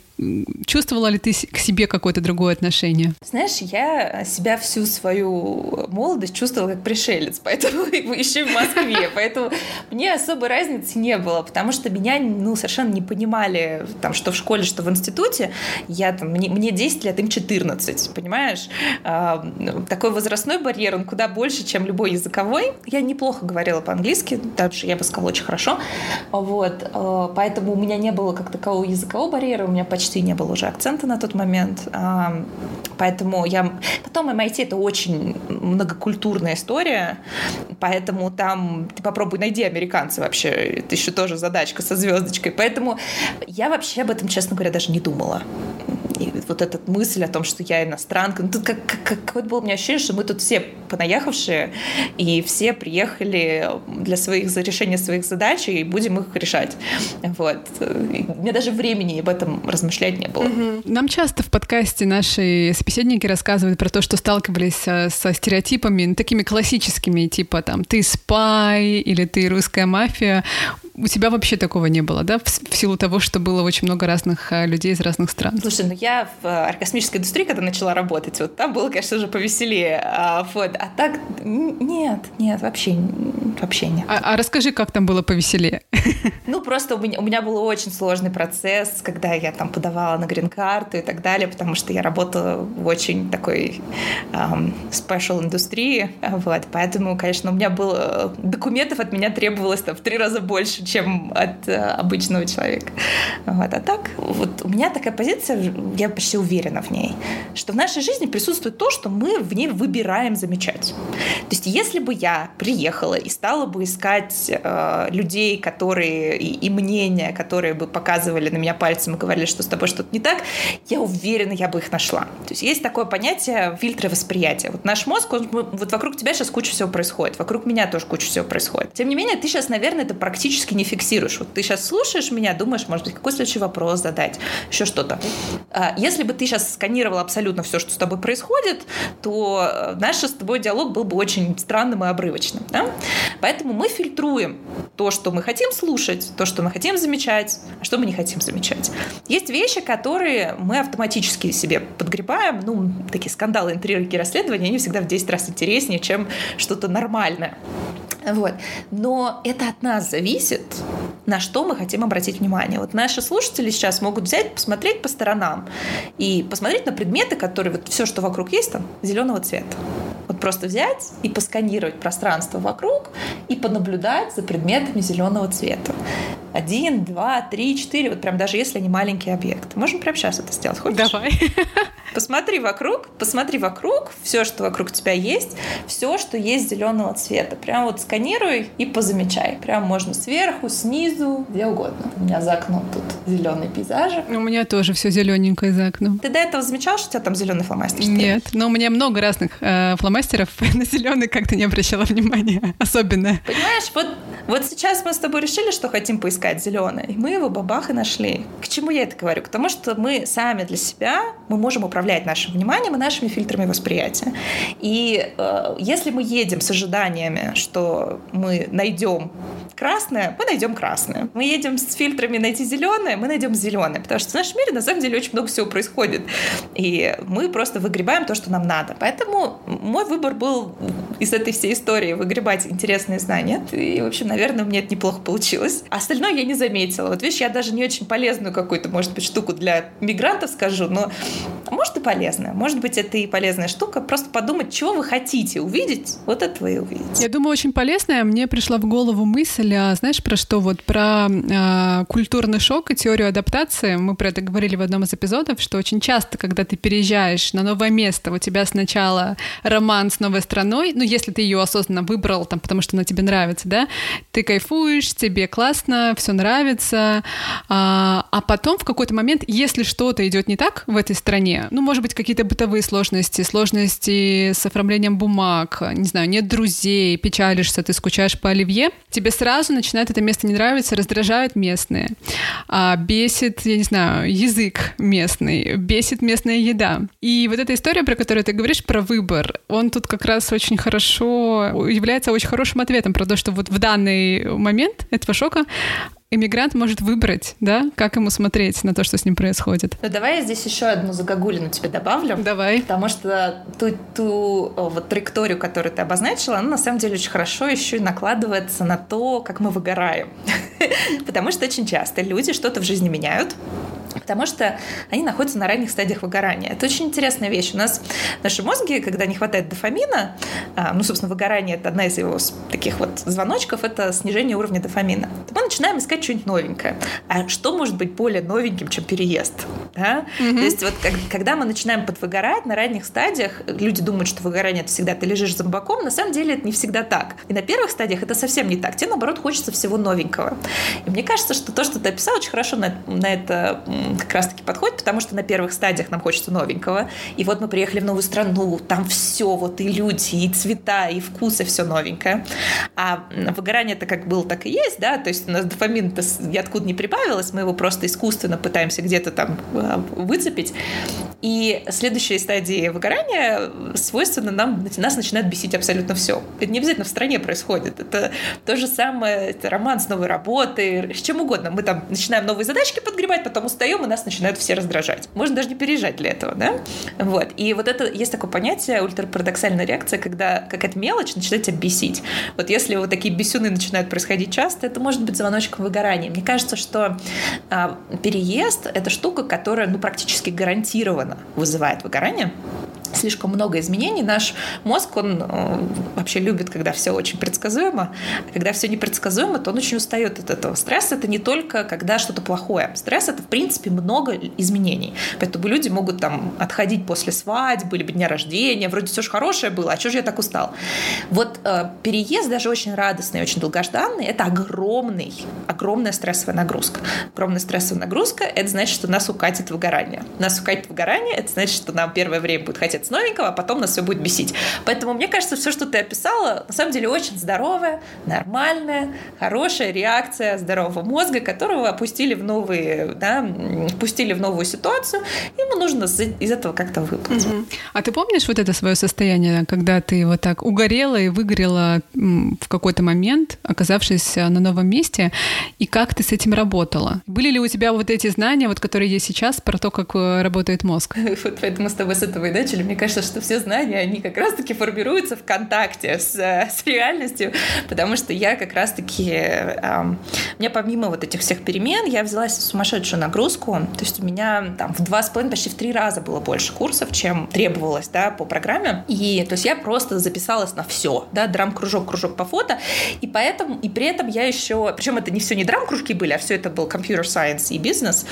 Чувствовала ли ты к себе какое-то другое отношение?
Знаешь, я себя всю свою молодость чувствовала как пришелец, поэтому [laughs] еще в Москве, [laughs] поэтому мне особой разницы не было, потому что меня ну, совершенно не понимали, там, что в школе, что в институте. Я, там, мне, мне 10 лет, им 14, понимаешь? А, такой возрастной барьер, он куда больше, чем любой языковой. Я неплохо говорила по-английски, даже, я бы сказала, очень хорошо. Вот, а, поэтому у меня не было как такового языкового барьера, у меня почти почти не было уже акцента на тот момент. Поэтому я... Потом MIT — это очень многокультурная история, поэтому там ты попробуй найди американца вообще. Это еще тоже задачка со звездочкой. Поэтому я вообще об этом, честно говоря, даже не думала вот эта мысль о том, что я иностранка. Ну, тут как, как, какое было у меня ощущение, что мы тут все понаехавшие, и все приехали для своих, за решения своих задач, и будем их решать. Вот. У меня даже времени об этом размышлять не было.
Нам часто в подкасте наши собеседники рассказывают про то, что сталкивались со, со стереотипами, ну, такими классическими, типа там «ты спай» или «ты русская мафия». У тебя вообще такого не было, да, в, в силу того, что было очень много разных а, людей из разных стран?
Слушай, ну я в аэрокосмической индустрии, когда начала работать, вот там было, конечно же, повеселее. А, вот, а так нет, нет, вообще, вообще нет.
А, а расскажи, как там было повеселее? [laughs]
Ну, просто у меня, у меня был очень сложный процесс, когда я там подавала на грин-карту и так далее, потому что я работала в очень такой um, special индустрии, вот, поэтому, конечно, у меня было документов от меня требовалось там в три раза больше, чем от uh, обычного человека. Вот, а так, вот у меня такая позиция, я почти уверена в ней, что в нашей жизни присутствует то, что мы в ней выбираем замечать. То есть, если бы я приехала и стала бы искать э, людей, которые и, и мнения, которые бы показывали на меня пальцем и говорили, что с тобой что-то не так, я уверена, я бы их нашла. То есть есть такое понятие фильтры восприятия. Вот наш мозг, он, вот вокруг тебя сейчас куча всего происходит, вокруг меня тоже куча всего происходит. Тем не менее, ты сейчас, наверное, это практически не фиксируешь. Вот ты сейчас слушаешь меня, думаешь, может быть, какой следующий вопрос задать, еще что-то. А если бы ты сейчас сканировал абсолютно все, что с тобой происходит, то э, наш с тобой диалог был бы очень странным и обрывочным. Да? Поэтому мы фильтруем то, что мы хотим слушать, то, что мы хотим замечать, а что мы не хотим замечать. Есть вещи, которые мы автоматически себе подгребаем. Ну, такие скандалы, интриги, расследования, они всегда в 10 раз интереснее, чем что-то нормальное. Вот. Но это от нас зависит, на что мы хотим обратить внимание. Вот наши слушатели сейчас могут взять, посмотреть по сторонам и посмотреть на предметы, которые вот все, что вокруг есть, там зеленого цвета. Вот просто взять и посканировать пространство вокруг и понаблюдать за предметами зеленого цвета. Один, два, три, четыре, вот прям даже если они маленькие объекты. Можем прямо сейчас это сделать? Хочешь?
Давай. [laughs]
Посмотри вокруг, посмотри вокруг, все, что вокруг тебя есть, все, что есть зеленого цвета. Прям вот сканируй и позамечай. Прям можно сверху, снизу, где угодно. У меня за окном тут зеленый пейзаж.
У меня тоже все зелененькое за окном.
Ты до этого замечал, что у тебя там зеленый фломастер?
Нет, но у меня много разных э, фломастеров. [laughs] На зеленый как-то не обращала внимания. [laughs] Особенно.
Понимаешь, вот, вот сейчас мы с тобой решили, что хотим поискать зеленый. Мы его бабах и нашли. К чему я это говорю? К тому, что мы сами для себя, мы можем управлять нашим вниманием и нашими фильтрами восприятия. И э, если мы едем с ожиданиями, что мы найдем красное, мы найдем красное. Мы едем с фильтрами найти зеленое, мы найдем зеленое. Потому что в нашем мире на самом деле очень много всего происходит. И мы просто выгребаем то, что нам надо. Поэтому мой выбор был из этой всей истории выгребать интересные знания. И, в общем, наверное, меня это неплохо получилось. Остальное я не заметила. Вот видишь, я даже не очень полезную какую-то, может быть, штуку для мигрантов скажу, но может и полезная. Может быть, это и полезная штука. Просто подумать, чего вы хотите увидеть, вот это вы и увидите.
Я думаю, очень полезная. Мне пришла в голову мысль, а, знаешь, про что? Вот про а, культурный шок и теорию адаптации. Мы про это говорили в одном из эпизодов, что очень часто, когда ты переезжаешь на новое место, у тебя сначала роман с новой страной, ну, если ты ее осознанно выбрал, там, потому что она тебе нравится, да, ты кайфуешь, тебе классно, все нравится, а, а потом в какой-то момент, если что-то идет не так в этой стране, ну, может быть, какие-то бытовые сложности, сложности с оформлением бумаг, не знаю, нет друзей, печалишься, ты скучаешь по оливье, тебе сразу начинает это место не нравиться, раздражают местные, а, бесит, я не знаю, язык местный, бесит местная еда. И вот эта история, про которую ты говоришь, про выбор, он тут как раз очень хорошо, является очень хорошим ответом про то, что вот в данный момент этого шока иммигрант может выбрать, да, как ему смотреть на то, что с ним происходит.
Ну, давай я здесь еще одну загогулину тебе добавлю.
Давай.
Потому что ту, ту вот траекторию, которую ты обозначила, она на самом деле очень хорошо еще и накладывается на то, как мы выгораем. [laughs] Потому что очень часто люди что-то в жизни меняют, потому что они находятся на ранних стадиях выгорания. Это очень интересная вещь. У нас наши мозги, когда не хватает дофамина, а, ну, собственно, выгорание — это одна из его таких вот звоночков, это снижение уровня дофамина. мы начинаем искать что-нибудь новенькое. А что может быть более новеньким, чем переезд? Да? Mm-hmm. То есть вот как, когда мы начинаем подвыгорать на ранних стадиях, люди думают, что выгорание — это всегда ты лежишь за боком, на самом деле это не всегда так. И на первых стадиях это совсем не так. Тебе, наоборот, хочется всего новенького. И мне кажется, что то, что ты описал, очень хорошо на, на это как раз-таки подходит, потому что на первых стадиях нам хочется новенького. И вот мы приехали в новую страну, там все, вот и люди, и цвета, и вкусы, все новенькое. А выгорание это как было, так и есть, да, то есть у нас дофамин-то откуда не прибавилось, мы его просто искусственно пытаемся где-то там а, выцепить. И следующая стадия выгорания свойственно нам, нас начинает бесить абсолютно все. Это не обязательно в стране происходит. Это то же самое, это роман с новой работой, с чем угодно. Мы там начинаем новые задачки подгребать, потом устаем, и нас начинают все раздражать. Можно даже не переезжать для этого, да? Вот. И вот это есть такое понятие ультрапарадоксальная реакция, когда какая-то мелочь начинает тебя бесить. Вот если вот такие бесюны начинают происходить часто, это может быть звоночком выгорания. Мне кажется, что а, переезд — это штука, которая ну, практически гарантированно вызывает выгорание слишком много изменений. Наш мозг, он э, вообще любит, когда все очень предсказуемо. А когда все непредсказуемо, то он очень устает от этого. Стресс — это не только когда что-то плохое. Стресс — это, в принципе, много изменений. Поэтому люди могут там отходить после свадьбы, либо дня рождения. Вроде все же хорошее было, а что же я так устал? Вот э, переезд, даже очень радостный, очень долгожданный, это огромный, огромная стрессовая нагрузка. Огромная стрессовая нагрузка — это значит, что нас укатит выгорание. Нас укатит выгорание — это значит, что нам первое время будет хотеть с новенького, а потом нас все будет бесить. Поэтому мне кажется, все, что ты описала, на самом деле очень здоровая, нормальная, хорошая реакция здорового мозга, которого опустили в новые, да, пустили в новую ситуацию, ему нужно из этого как-то выплыть. Угу.
А ты помнишь вот это свое состояние, когда ты вот так угорела и выгорела в какой-то момент, оказавшись на новом месте, и как ты с этим работала? Были ли у тебя вот эти знания, вот которые есть сейчас, про то, как э, работает мозг? [laughs]
Вот поэтому с тобой с этого и начали. Мне кажется, что все знания, они как раз-таки формируются в контакте с, с реальностью, потому что я как раз-таки... Э, у меня помимо вот этих всех перемен, я взялась сумасшедшую нагрузку, то есть у меня там в два с половиной, почти в три раза было больше курсов, чем требовалось, да, по программе, и то есть я просто записалась на все, да, драм-кружок, кружок по фото, и поэтому, и при этом я еще, причем это не все не драм-кружки были, а все это был computer science и бизнес,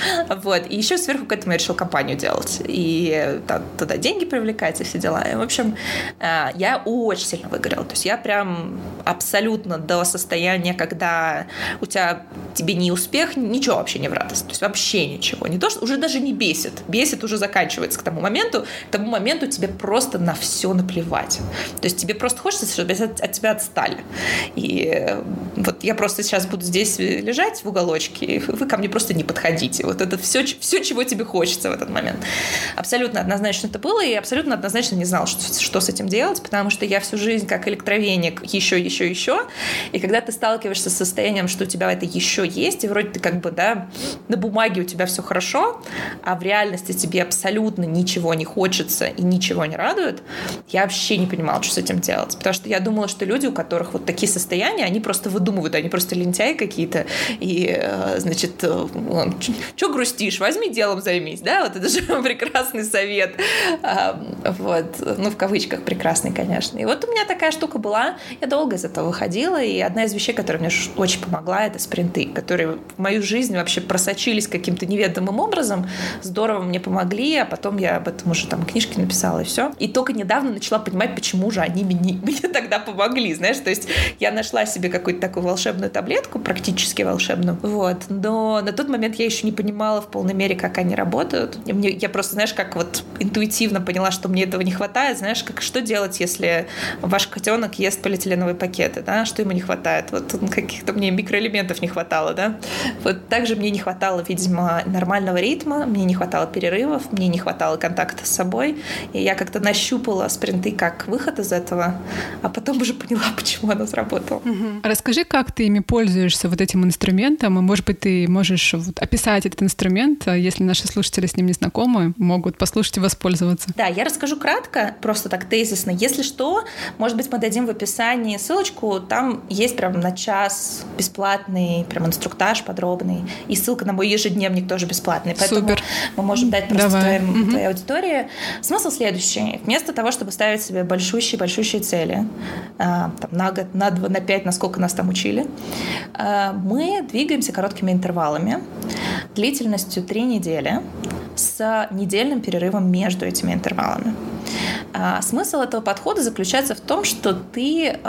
вот, и еще сверху к этому я решила компанию делать, и туда деньги привлекать, привлекать и все дела. И, в общем, э, я очень сильно выгорела. То есть я прям абсолютно до состояния, когда у тебя тебе не успех, ничего вообще не в радость. То есть вообще ничего. Не то, что уже даже не бесит. Бесит уже заканчивается к тому моменту. К тому моменту тебе просто на все наплевать. То есть тебе просто хочется, чтобы от, от тебя отстали. И э, вот я просто сейчас буду здесь лежать в уголочке, и вы ко мне просто не подходите. Вот это все, все, чего тебе хочется в этот момент. Абсолютно однозначно это было, и абсолютно абсолютно однозначно не знал, что, что с этим делать, потому что я всю жизнь как электровеник еще, еще, еще. И когда ты сталкиваешься с состоянием, что у тебя это еще есть, и вроде ты как бы, да, на бумаге у тебя все хорошо, а в реальности тебе абсолютно ничего не хочется и ничего не радует, я вообще не понимала, что с этим делать. Потому что я думала, что люди, у которых вот такие состояния, они просто выдумывают, они просто лентяи какие-то, и, э, значит, э, что грустишь, возьми делом займись, да, вот это же [laughs] прекрасный совет. Вот. Ну, в кавычках прекрасный, конечно. И вот у меня такая штука была. Я долго из этого выходила. И одна из вещей, которая мне очень помогла, это спринты, которые в мою жизнь вообще просочились каким-то неведомым образом. Здорово мне помогли, а потом я об этом уже там книжки написала и все. И только недавно начала понимать, почему же они мне, [laughs] мне тогда помогли, знаешь. То есть я нашла себе какую-то такую волшебную таблетку, практически волшебную. Вот. Но на тот момент я еще не понимала в полной мере, как они работают. Мне, я просто, знаешь, как вот интуитивно поняла, что мне этого не хватает, знаешь, как что делать, если ваш котенок ест полиэтиленовые пакеты, да, что ему не хватает? Вот каких-то мне микроэлементов не хватало, да. Вот также мне не хватало, видимо, нормального ритма, мне не хватало перерывов, мне не хватало контакта с собой, и я как-то нащупала спринты как выход из этого, а потом уже поняла, [laughs] почему оно сработало.
Угу. Расскажи, как ты ими пользуешься, вот этим инструментом, и, может быть, ты можешь вот описать этот инструмент, если наши слушатели с ним не знакомы, могут послушать и воспользоваться.
Да, я расскажу кратко, просто так тезисно. Если что, может быть, мы дадим в описании ссылочку. Там есть прям на час бесплатный прям инструктаж подробный. И ссылка на мой ежедневник тоже бесплатный. Поэтому
Супер.
мы можем дать просто Давай. твоей, угу. твоей аудитории. Смысл следующий. Вместо того, чтобы ставить себе большущие-большущие цели, а, там, на год, на два, на пять, насколько нас там учили, а, мы двигаемся короткими интервалами длительностью три недели с недельным перерывом между этими интервалами. А, смысл этого подхода заключается в том, что ты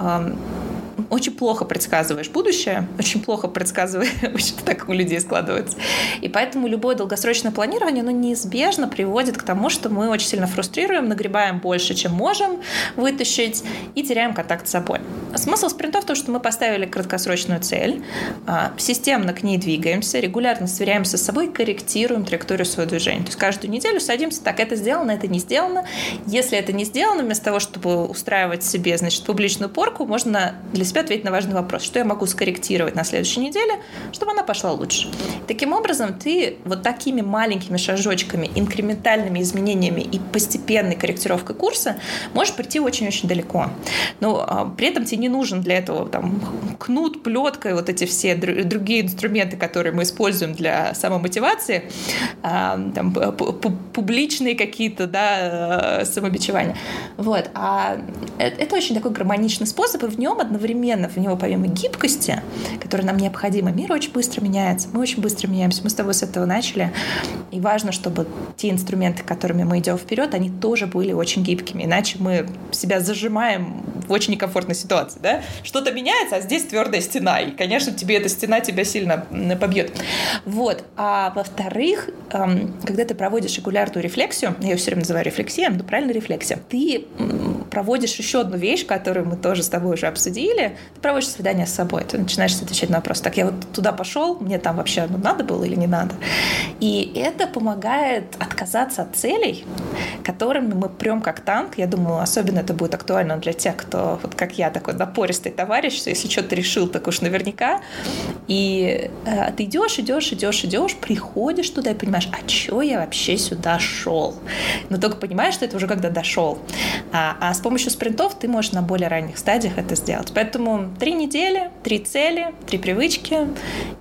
очень плохо предсказываешь будущее, очень плохо предсказываешь, [laughs] что так у людей складывается. И поэтому любое долгосрочное планирование, оно неизбежно приводит к тому, что мы очень сильно фрустрируем, нагребаем больше, чем можем вытащить, и теряем контакт с собой. Смысл спринтов в том, что мы поставили краткосрочную цель, а, системно к ней двигаемся, регулярно сверяемся с собой, корректируем траекторию своего движения. То есть каждую неделю садимся, так, это сделано, это не сделано. Если это не сделано, вместо того, чтобы устраивать себе, значит, публичную порку, можно для себя ответить на важный вопрос, что я могу скорректировать на следующей неделе, чтобы она пошла лучше. Таким образом, ты вот такими маленькими шажочками, инкрементальными изменениями и постепенной корректировкой курса можешь прийти очень-очень далеко. Но а, при этом тебе не нужен для этого там, кнут, плетка и вот эти все другие инструменты, которые мы используем для самомотивации, а, там, публичные какие-то да, самобичевания. Вот. А это очень такой гармоничный способ, и в нем одновременно, в него помимо гибкости, которая нам необходима, мир очень быстро меняется, мы очень быстро меняемся. Мы с тобой с этого начали, и важно, чтобы те инструменты, которыми мы идем вперед, они тоже были очень гибкими, иначе мы себя зажимаем в очень некомфортной ситуации, да? Что-то меняется, а здесь твердая стена, и, конечно, тебе эта стена тебя сильно побьет. Вот. А во-вторых, когда ты проводишь регулярную рефлексию, я ее все время называю рефлексией, но правильно рефлексия, ты проводишь еще одну вещь, которую мы тоже с тобой уже обсудили, ты проводишь свидание с собой, ты начинаешь отвечать на вопрос, так я вот туда пошел, мне там вообще ну, надо было или не надо. И это помогает отказаться от целей, которыми мы прям как танк. Я думаю, особенно это будет актуально для тех, кто, вот как я, такой напористый товарищ, что если что-то решил, так уж наверняка. И э, ты идешь, идешь, идешь, идешь, приходишь туда и понимаешь, а чё я вообще сюда шел? Но только понимаешь, что это уже когда дошел. А, а с помощью спринтов ты можешь на более ранних стадиях это сделать. Поэтому три недели, три цели, три привычки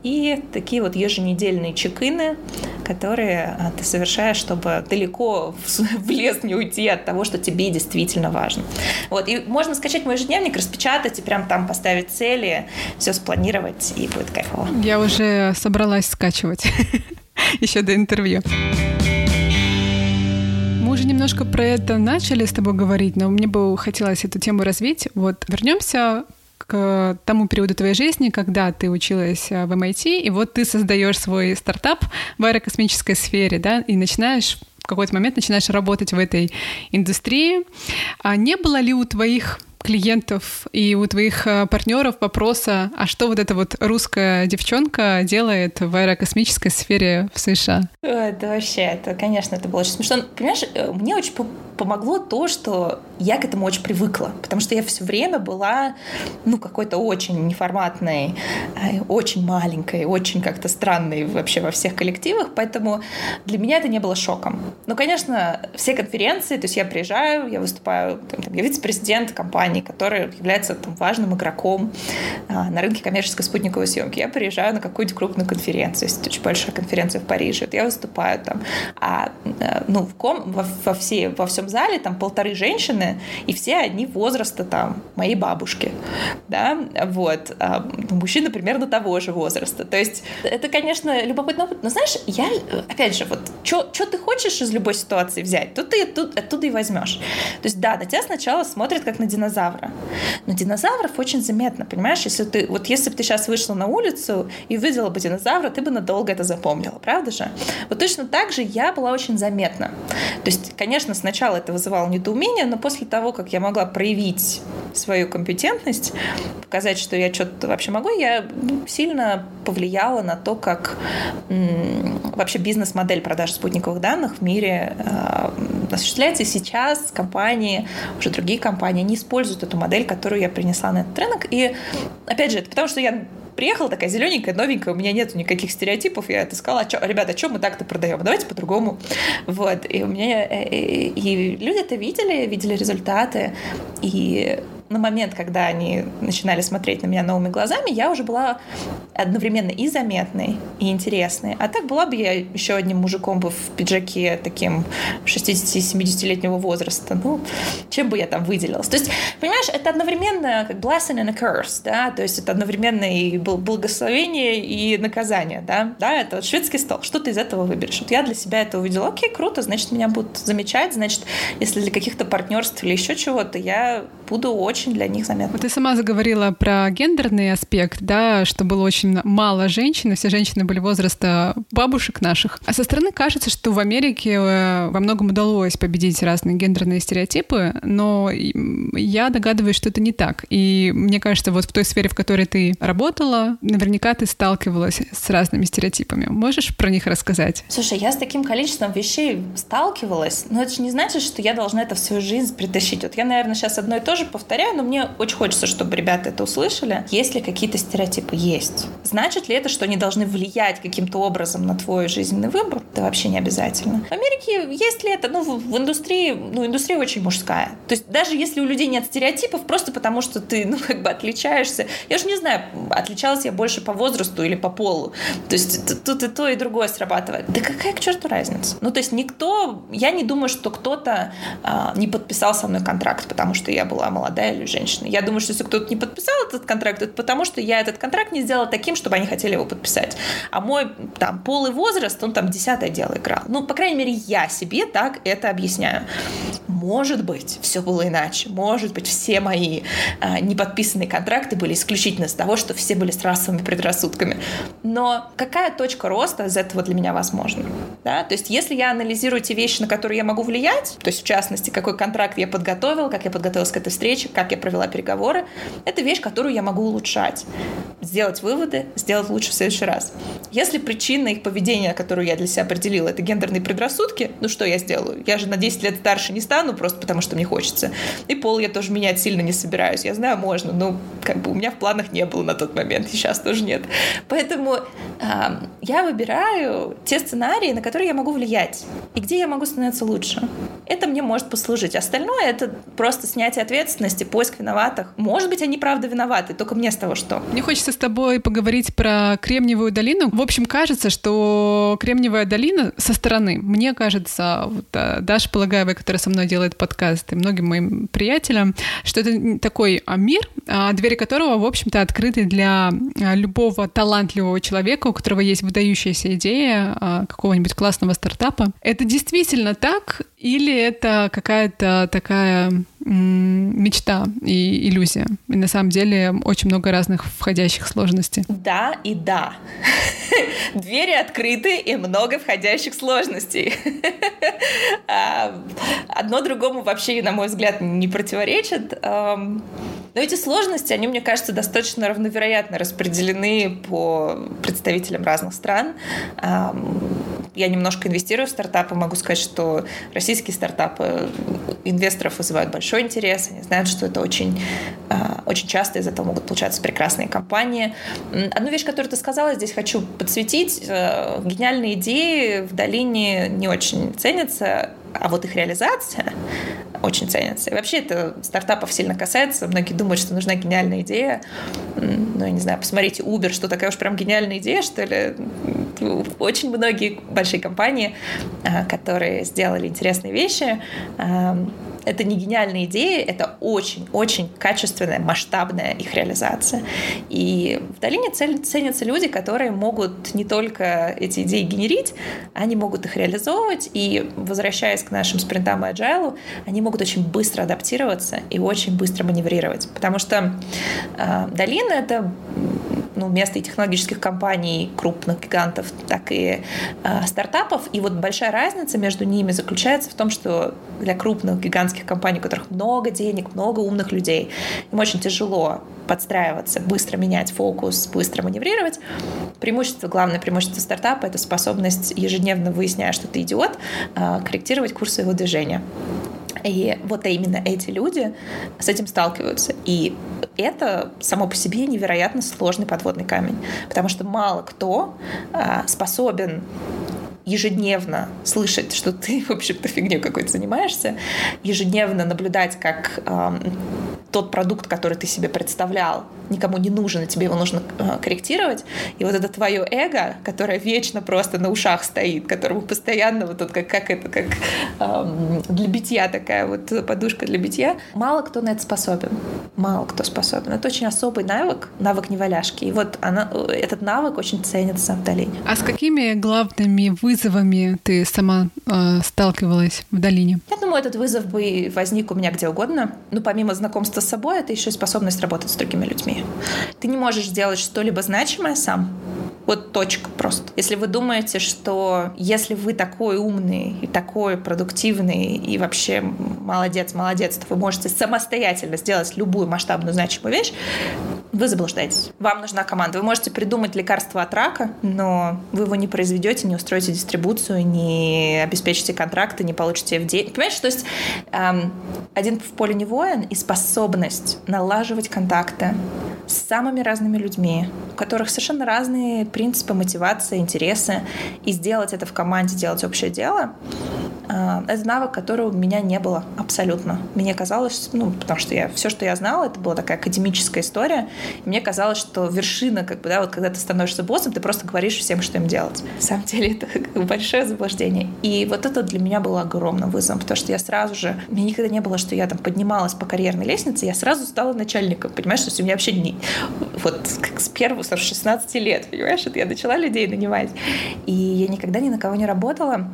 и такие вот еженедельные чекины, которые а, ты совершаешь, чтобы далеко [laughs] в лес не уйти от того, что тебе действительно важно. Вот. И можно скачать мой ежедневник, распечатать и прям там поставить цели, все спланировать, и будет кайфово.
Я уже собралась скачивать [laughs] еще до интервью. Мы уже немножко про это начали с тобой говорить, но мне бы хотелось эту тему развить. Вот вернемся к тому периоду твоей жизни, когда ты училась в MIT, и вот ты создаешь свой стартап в аэрокосмической сфере, да, и начинаешь в какой-то момент начинаешь работать в этой индустрии. А не было ли у твоих клиентов и у твоих э, партнеров вопроса, а что вот эта вот русская девчонка делает в аэрокосмической сфере в США?
Это вообще, это, конечно, это было очень смешно. Понимаешь, э, мне очень помогло то, что я к этому очень привыкла, потому что я все время была, ну, какой-то очень неформатной, э, очень маленькой, очень как-то странной вообще во всех коллективах, поэтому для меня это не было шоком. Ну, конечно, все конференции, то есть я приезжаю, я выступаю, там, я вице-президент компании, который является там, важным игроком а, на рынке коммерческой спутниковой съемки. Я приезжаю на какую-нибудь крупную конференцию, есть очень большая конференция в Париже, я выступаю там, а э, ну, в ком, во, во, все, во всем зале там полторы женщины, и все одни возраста там моей бабушки, да, вот, а мужчина примерно того же возраста. То есть это, конечно, любопытный опыт, но знаешь, я, опять же, вот, что ты хочешь из любой ситуации взять, то ты оттуда, оттуда и возьмешь. То есть, да, на тебя сначала смотрят как на динозавра, но динозавров очень заметно, понимаешь, если ты, вот если бы ты сейчас вышла на улицу и увидела бы динозавра, ты бы надолго это запомнила, правда же? Вот точно так же я была очень заметна. То есть, конечно, сначала это вызывало недоумение, но после того, как я могла проявить свою компетентность, показать, что я что-то вообще могу, я сильно повлияла на то, как вообще бизнес-модель продаж спутниковых данных в мире э, осуществляется. Сейчас компании, уже другие компании, не используют эту модель, которую я принесла на этот рынок. И опять же, это потому что я приехала такая зелененькая, новенькая, у меня нет никаких стереотипов, я это сказала, а ребята, что мы так-то продаем? Давайте по-другому. Вот, и у меня, э, э, и люди это видели, видели результаты, и на момент, когда они начинали смотреть на меня новыми глазами, я уже была одновременно и заметной, и интересной. А так была бы я еще одним мужиком бы в пиджаке таким 60-70-летнего возраста. Ну, чем бы я там выделилась? То есть, понимаешь, это одновременно как blessing and a curse, да, то есть это одновременно и благословение, и наказание, да, да, это вот шведский стол. Что ты из этого выберешь? Вот я для себя это увидела, окей, круто, значит, меня будут замечать, значит, если для каких-то партнерств или еще чего-то, я буду очень очень для них заметно.
Ты сама заговорила про гендерный аспект, да, что было очень мало женщин, и все женщины были возраста бабушек наших. А со стороны кажется, что в Америке э, во многом удалось победить разные гендерные стереотипы, но я догадываюсь, что это не так. И мне кажется, вот в той сфере, в которой ты работала, наверняка ты сталкивалась с разными стереотипами. Можешь про них рассказать?
Слушай, я с таким количеством вещей сталкивалась, но это же не значит, что я должна это в свою жизнь притащить. Вот я, наверное, сейчас одно и то же повторяю, но мне очень хочется, чтобы ребята это услышали. Есть ли какие-то стереотипы? Есть. Значит ли это, что они должны влиять каким-то образом на твой жизненный выбор? Это вообще не обязательно. В Америке есть ли это? Ну, в индустрии, ну, индустрия очень мужская. То есть даже если у людей нет стереотипов, просто потому что ты, ну, как бы отличаешься. Я же не знаю, отличалась я больше по возрасту или по полу. То есть тут и то, и другое срабатывает. Да какая к черту разница? Ну, то есть никто, я не думаю, что кто-то а, не подписал со мной контракт, потому что я была молодая или женщина. Я думаю, что если кто-то не подписал этот контракт, это потому что я этот контракт не сделала таким, чтобы они хотели его подписать. А мой там пол и возраст, он там десятое дело играл. Ну, по крайней мере, я себе так это объясняю. Может быть, все было иначе. Может быть, все мои а, неподписанные контракты были исключительно из-за того, что все были с расовыми предрассудками. Но какая точка роста из этого для меня возможна? Да? То есть, если я анализирую те вещи, на которые я могу влиять, то есть, в частности, какой контракт я подготовил, как я подготовилась к этой встрече, как я провела переговоры, это вещь, которую я могу улучшать. Сделать выводы, сделать лучше в следующий раз. Если причина их поведения, которую я для себя определила, это гендерные предрассудки, ну что я сделаю? Я же на 10 лет старше не стану, просто потому что мне хочется. И пол я тоже менять сильно не собираюсь. Я знаю, можно, но как бы у меня в планах не было на тот момент, и сейчас тоже нет. Поэтому э, я выбираю те сценарии, на которые я могу влиять, и где я могу становиться лучше. Это мне может послужить. Остальное — это просто снятие ответственности, поиск виноватых. Может быть, они правда виноваты, только мне с того что.
Мне хочется с тобой поговорить про Кремниевую долину. В общем, кажется, что Кремниевая долина со стороны, мне кажется, вот, э, Даша Полагаева, которая со мной делает подкаст, и многим моим приятелям, что это такой а, мир, а, двери которого, в общем-то, открыты для а, любого талантливого человека, у которого есть выдающаяся идея какого-нибудь классного стартапа. Это действительно так или это какая-то такая мечта и иллюзия. И на самом деле очень много разных входящих сложностей.
Да и да. [laughs] Двери открыты и много входящих сложностей. [laughs] А, одно другому вообще, на мой взгляд, не противоречит. Но эти сложности, они, мне кажется, достаточно равновероятно распределены по представителям разных стран. Я немножко инвестирую в стартапы, могу сказать, что российские стартапы инвесторов вызывают большой интерес, они знают, что это очень, а, очень часто из этого могут получаться прекрасные компании. Одну вещь, которую ты сказала, здесь хочу подсветить. Э, гениальные идеи в долине не очень ценятся, а вот их реализация очень ценится. И вообще это стартапов сильно касается. Многие думают, что нужна гениальная идея. Ну, я не знаю, посмотрите Uber, что такая уж прям гениальная идея, что ли. Очень многие большие компании, а, которые сделали интересные вещи, это не гениальная идея, это очень-очень качественная, масштабная их реализация. И в долине ценятся люди, которые могут не только эти идеи генерить, они могут их реализовывать, и, возвращаясь к нашим спринтам и agile, они могут очень быстро адаптироваться и очень быстро маневрировать. Потому что э, долина — это ну, место и технологических компаний, крупных гигантов, так и э, стартапов. И вот большая разница между ними заключается в том, что для крупных гигантских компаний, у которых много денег, много умных людей, им очень тяжело подстраиваться, быстро менять фокус, быстро маневрировать. Преимущество, главное преимущество стартапа — это способность ежедневно, выясняя, что ты идиот, э, корректировать курс своего движения. И вот именно эти люди с этим сталкиваются. И это само по себе невероятно сложный подводный камень, потому что мало кто а, способен ежедневно слышать, что ты, [laughs] в общем-то, фигней какой-то занимаешься, ежедневно наблюдать, как э, тот продукт, который ты себе представлял, никому не нужен, и тебе его нужно э, корректировать. И вот это твое эго, которое вечно просто на ушах стоит, которому постоянно вот тут как, как это, как э, для битья такая вот подушка для битья, мало кто на это способен. Мало кто способен. Это очень особый навык, навык неваляшки. И вот она, этот навык очень ценится в долине.
А с какими главными вызовами вызовами ты сама э, сталкивалась в долине?
Я думаю, этот вызов бы возник у меня где угодно. Ну, помимо знакомства с собой, это еще и способность работать с другими людьми. Ты не можешь сделать что-либо значимое сам, вот точка просто. Если вы думаете, что если вы такой умный и такой продуктивный и вообще молодец, молодец, то вы можете самостоятельно сделать любую масштабную значимую вещь, вы заблуждаетесь. Вам нужна команда. Вы можете придумать лекарство от рака, но вы его не произведете, не устроите дистрибуцию, не обеспечите контракты, не получите FDA. Понимаете, то есть эм, один в поле не воин и способность налаживать контакты с самыми разными людьми, у которых совершенно разные принципы, мотивации, интересы, и сделать это в команде, делать общее дело, это навык, которого у меня не было абсолютно. Мне казалось, ну, потому что я все, что я знала, это была такая академическая история. И мне казалось, что вершина, как бы, да, вот когда ты становишься боссом, ты просто говоришь всем, что им делать. На самом деле [laughs] это большое заблуждение. И вот это для меня было огромным вызовом, потому что я сразу же, мне никогда не было, что я там поднималась по карьерной лестнице, я сразу стала начальником, понимаешь, что у меня вообще не, вот как с первого, с 16 лет, понимаешь, это я начала людей нанимать. И я никогда ни на кого не работала,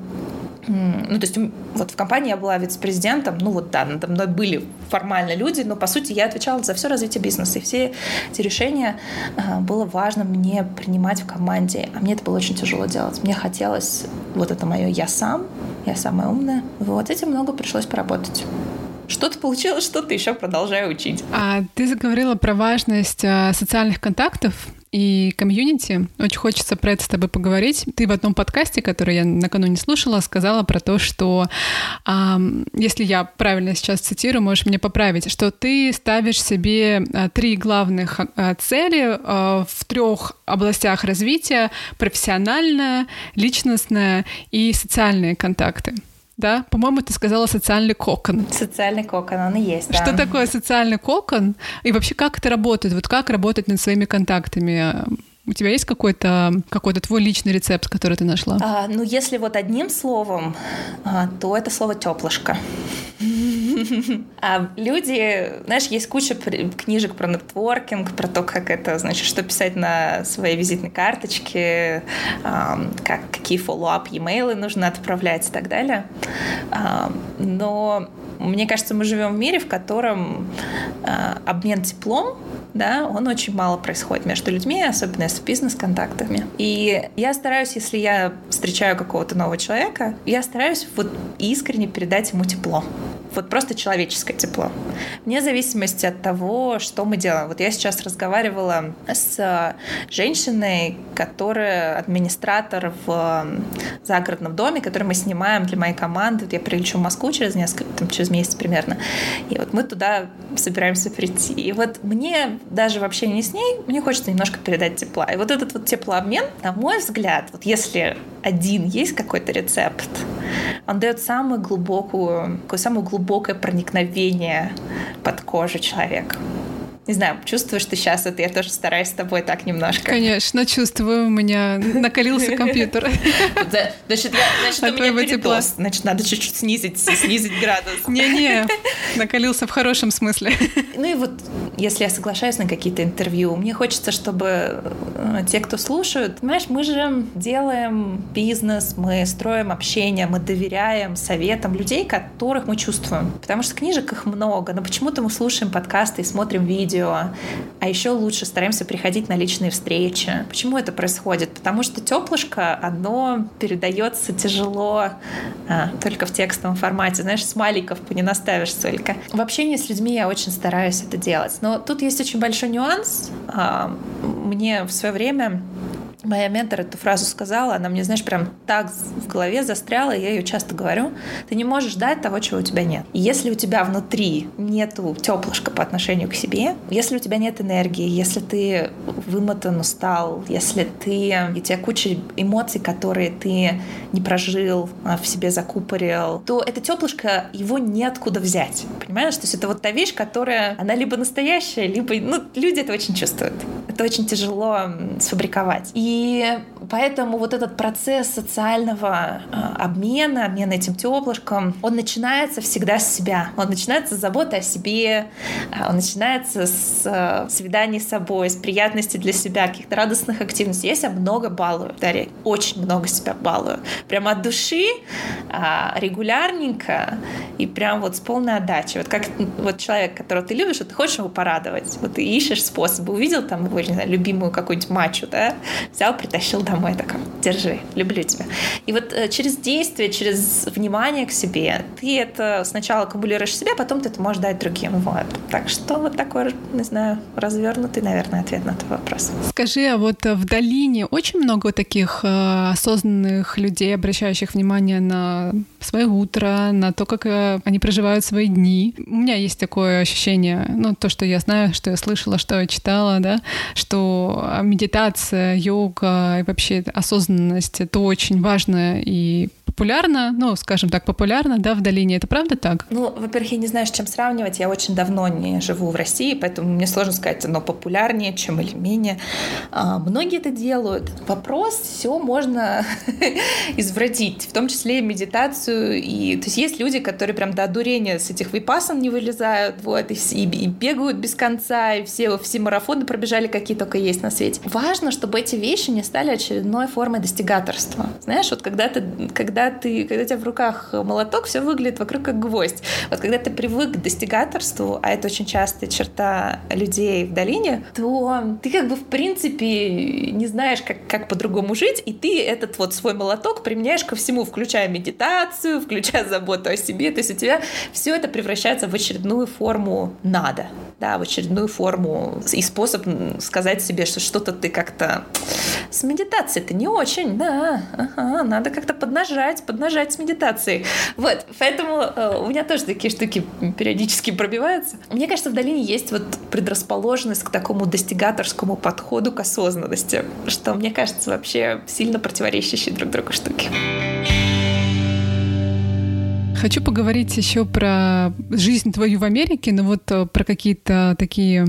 ну, то есть вот в компании я была вице-президентом, ну вот да, надо мной были формально люди, но по сути я отвечала за все развитие бизнеса, и все эти решения э, было важно мне принимать в команде, а мне это было очень тяжело делать. Мне хотелось вот это мое «я сам», «я самая умная», вот этим много пришлось поработать. Что-то получилось, что-то еще продолжаю учить.
А ты заговорила про важность а, социальных контактов и комьюнити. Очень хочется про это с тобой поговорить. Ты в одном подкасте, который я накануне слушала, сказала про то, что, э, если я правильно сейчас цитирую, можешь мне поправить, что ты ставишь себе э, три главных э, цели э, в трех областях развития: профессиональное, личностное и социальные контакты да? По-моему, ты сказала социальный кокон.
Социальный кокон, он и есть,
да. Что такое социальный кокон? И вообще, как это работает? Вот как работать над своими контактами? У тебя есть какой-то какой твой личный рецепт, который ты нашла?
А, ну, если вот одним словом, а, то это слово теплышко. А люди, знаешь, есть куча книжек про нетворкинг, про то, как это, значит, что писать на своей визитной карточке, как, какие follow-up e-mail нужно отправлять и так далее. Но мне кажется, мы живем в мире, в котором обмен теплом да, он очень мало происходит между людьми, особенно с бизнес-контактами. И я стараюсь, если я встречаю какого-то нового человека, я стараюсь вот искренне передать ему тепло вот просто человеческое тепло. Вне зависимости от того, что мы делаем. Вот я сейчас разговаривала с женщиной, которая администратор в загородном доме, который мы снимаем для моей команды. Вот я прилечу в Москву через несколько, там, через месяц примерно. И вот мы туда собираемся прийти. И вот мне даже в общении с ней, мне хочется немножко передать тепла. И вот этот вот теплообмен, на мой взгляд, вот если один есть какой-то рецепт, он дает самую глубокую, такое самое глубокое проникновение под кожу человека. Не знаю, чувствуешь ты сейчас это? Я тоже стараюсь с тобой так немножко.
Конечно, чувствую. У меня [laughs] накалился компьютер.
Значит, у меня передоз. Значит, надо чуть-чуть снизить, снизить градус.
Не-не, [laughs] накалился в хорошем смысле.
Ну и вот, если я соглашаюсь на какие-то интервью, мне хочется, чтобы э, те, кто слушают, понимаешь, мы же делаем бизнес, мы строим общение, мы доверяем советам людей, которых мы чувствуем. Потому что книжек их много, но почему-то мы слушаем подкасты и смотрим видео, видео, а еще лучше стараемся приходить на личные встречи. Почему это происходит? Потому что теплышко, оно передается тяжело а, только в текстовом формате. Знаешь, смайликов не наставишь столько. В общении с людьми я очень стараюсь это делать. Но тут есть очень большой нюанс. А, мне в свое время Моя ментор эту фразу сказала, она мне, знаешь, прям так в голове застряла, я ее часто говорю. Ты не можешь дать того, чего у тебя нет. И если у тебя внутри нету теплышка по отношению к себе, если у тебя нет энергии, если ты вымотан, устал, если ты, у тебя куча эмоций, которые ты не прожил, а в себе закупорил, то это теплышко, его неоткуда взять. Понимаешь? То есть это вот та вещь, которая, она либо настоящая, либо, ну, люди это очень чувствуют. Это очень тяжело сфабриковать. И Поэтому вот этот процесс социального обмена, обмена этим теплышком, он начинается всегда с себя. Он начинается с заботы о себе, он начинается с свиданий с собой, с приятности для себя, каких-то радостных активностей. Я себя много балую, Дарья, очень много себя балую. Прямо от души, регулярненько и прям вот с полной отдачей. Вот как вот человек, которого ты любишь, вот ты хочешь его порадовать, вот ты ищешь способы. Увидел там его, не знаю, любимую какую-нибудь мачу, да, взял, притащил домой, так, держи, люблю тебя. И вот э, через действие, через внимание к себе, ты это сначала аккумулируешь себе, потом ты это можешь дать другим. Вот. Так что вот такой, не знаю, развернутый, наверное, ответ на твой вопрос.
Скажи, а вот в долине очень много таких э, осознанных людей, обращающих внимание на свое утро, на то, как э, они проживают свои дни. У меня есть такое ощущение, ну, то, что я знаю, что я слышала, что я читала, да, что медитация, йога и вообще осознанность — это очень важно и популярно, ну, скажем так, популярно, да, в долине. Это правда так?
Ну, во-первых, я не знаю, с чем сравнивать. Я очень давно не живу в России, поэтому мне сложно сказать, оно популярнее, чем или менее. А, многие это делают. Вопрос, все можно [laughs] извратить, в том числе и медитацию. И, то есть есть люди, которые прям до одурения с этих випасан не вылезают, вот, и, и, и бегают без конца, и все, все марафоны пробежали, какие только есть на свете. Важно, чтобы эти вещи не стали очередной формой достигаторства. Знаешь, вот когда ты, когда ты, когда у тебя в руках молоток, все выглядит вокруг как гвоздь. Вот когда ты привык к достигаторству, а это очень частая черта людей в долине, то ты как бы в принципе не знаешь, как, как по-другому жить, и ты этот вот свой молоток применяешь ко всему, включая медитацию, включая заботу о себе. То есть у тебя все это превращается в очередную форму надо, да, в очередную форму и способ сказать себе, что что-то ты как-то с медитацией ты не очень, да, ага, надо как-то поднажать, поднажать с медитацией. Вот, поэтому э, у меня тоже такие штуки периодически пробиваются. Мне кажется, в долине есть вот предрасположенность к такому достигаторскому подходу к осознанности, что, мне кажется, вообще сильно противоречащие друг другу штуки.
Хочу поговорить еще про жизнь твою в Америке, но вот э, про какие-то такие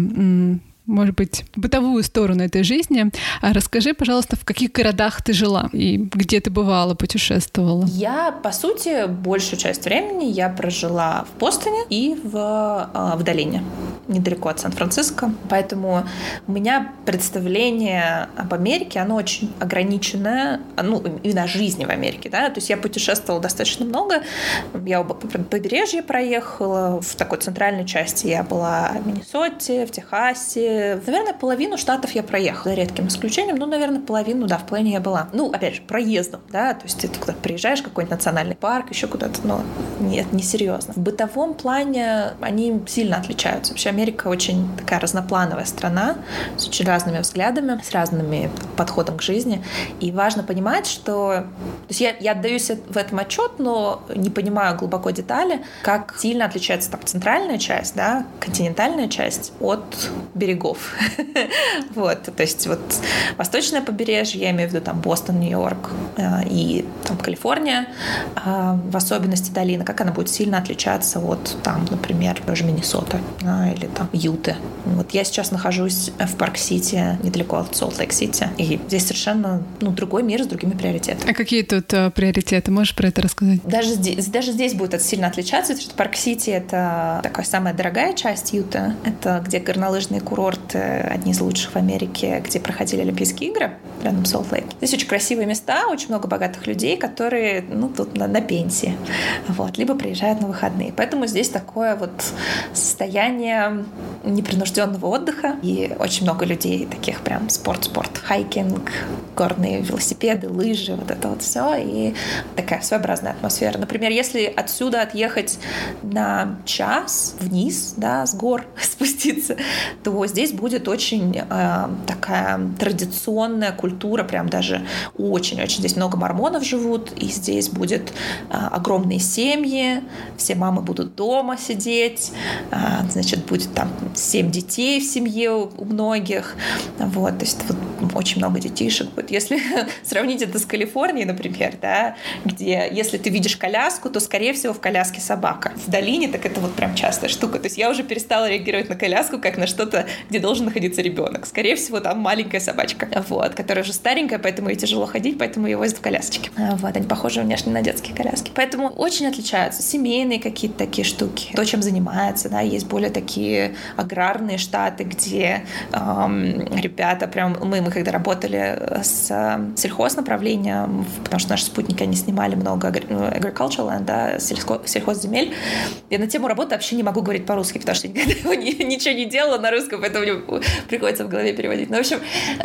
может быть, бытовую сторону этой жизни. А расскажи, пожалуйста, в каких городах ты жила и где ты бывала, путешествовала?
Я, по сути, большую часть времени я прожила в Бостоне и в, а, в долине, недалеко от Сан-Франциско. Поэтому у меня представление об Америке, оно очень ограниченное, ну, именно о жизни в Америке, да, то есть я путешествовала достаточно много, я оба побережье проехала, в такой центральной части я была в Миннесоте, в Техасе, наверное, половину штатов я проехала, за редким исключением, ну, наверное, половину, да, в половине я была. Ну, опять же, проездом, да, то есть ты куда-то приезжаешь, какой-нибудь национальный парк, еще куда-то, но нет, не серьезно. В бытовом плане они сильно отличаются. Вообще Америка очень такая разноплановая страна с очень разными взглядами, с разными подходом к жизни. И важно понимать, что... То есть я, я отдаю себе в этом отчет, но не понимаю глубоко детали, как сильно отличается там центральная часть, да, континентальная часть от берегов берегов. [laughs] вот, то есть вот восточное побережье, я имею в виду там Бостон, Нью-Йорк э, и там Калифорния, э, в особенности долина, как она будет сильно отличаться от там, например, даже Миннесоты или там Юты. Вот я сейчас нахожусь в Парк-Сити, недалеко от Солт-Лейк-Сити, и здесь совершенно ну, другой мир с другими приоритетами.
А какие тут э, приоритеты? Можешь про это рассказать?
Даже здесь, даже здесь будет это сильно отличаться, потому что Парк-Сити — это такая самая дорогая часть Юты, это где горнолыжные курорты, курорт, одни из лучших в Америке, где проходили Олимпийские игры, рядом с Солт-Лейк. Здесь очень красивые места, очень много богатых людей, которые, ну, тут на, на пенсии, вот, либо приезжают на выходные. Поэтому здесь такое вот состояние непринужденного отдыха, и очень много людей таких прям спорт-спорт, хайкинг, горные велосипеды, лыжи, вот это вот все, и такая своеобразная атмосфера. Например, если отсюда отъехать на час вниз, да, с гор [laughs] спуститься, то здесь здесь будет очень э, такая традиционная культура, прям даже очень-очень. Здесь много мормонов живут, и здесь будет э, огромные семьи, все мамы будут дома сидеть, э, значит, будет там семь детей в семье у многих, вот, то есть вот очень много детишек будет. Если [laughs] сравнить это с Калифорнией, например, да, где если ты видишь коляску, то, скорее всего, в коляске собака. В долине так это вот прям частая штука. То есть я уже перестала реагировать на, коляску как на что-то, где должен находиться ребенок. Скорее всего, там маленькая собачка, вот, которая уже старенькая, поэтому ей тяжело ходить, поэтому ее возят в колясочке. Вот, они похожи внешне на детские коляски. Поэтому очень отличаются семейные какие-то такие штуки, то, чем занимается, да, есть более такие аграрные штаты, где эм, ребята прям, мы, мы когда работали с сельхознаправлением, потому что наши спутники, они снимали много agricultural land, да, сельхоз, сельхозземель, я на тему работы вообще не могу говорить по-русски, потому что никогда [laughs] ничего не делала на русском, поэтому мне приходится в голове переводить. Но, ну, в общем,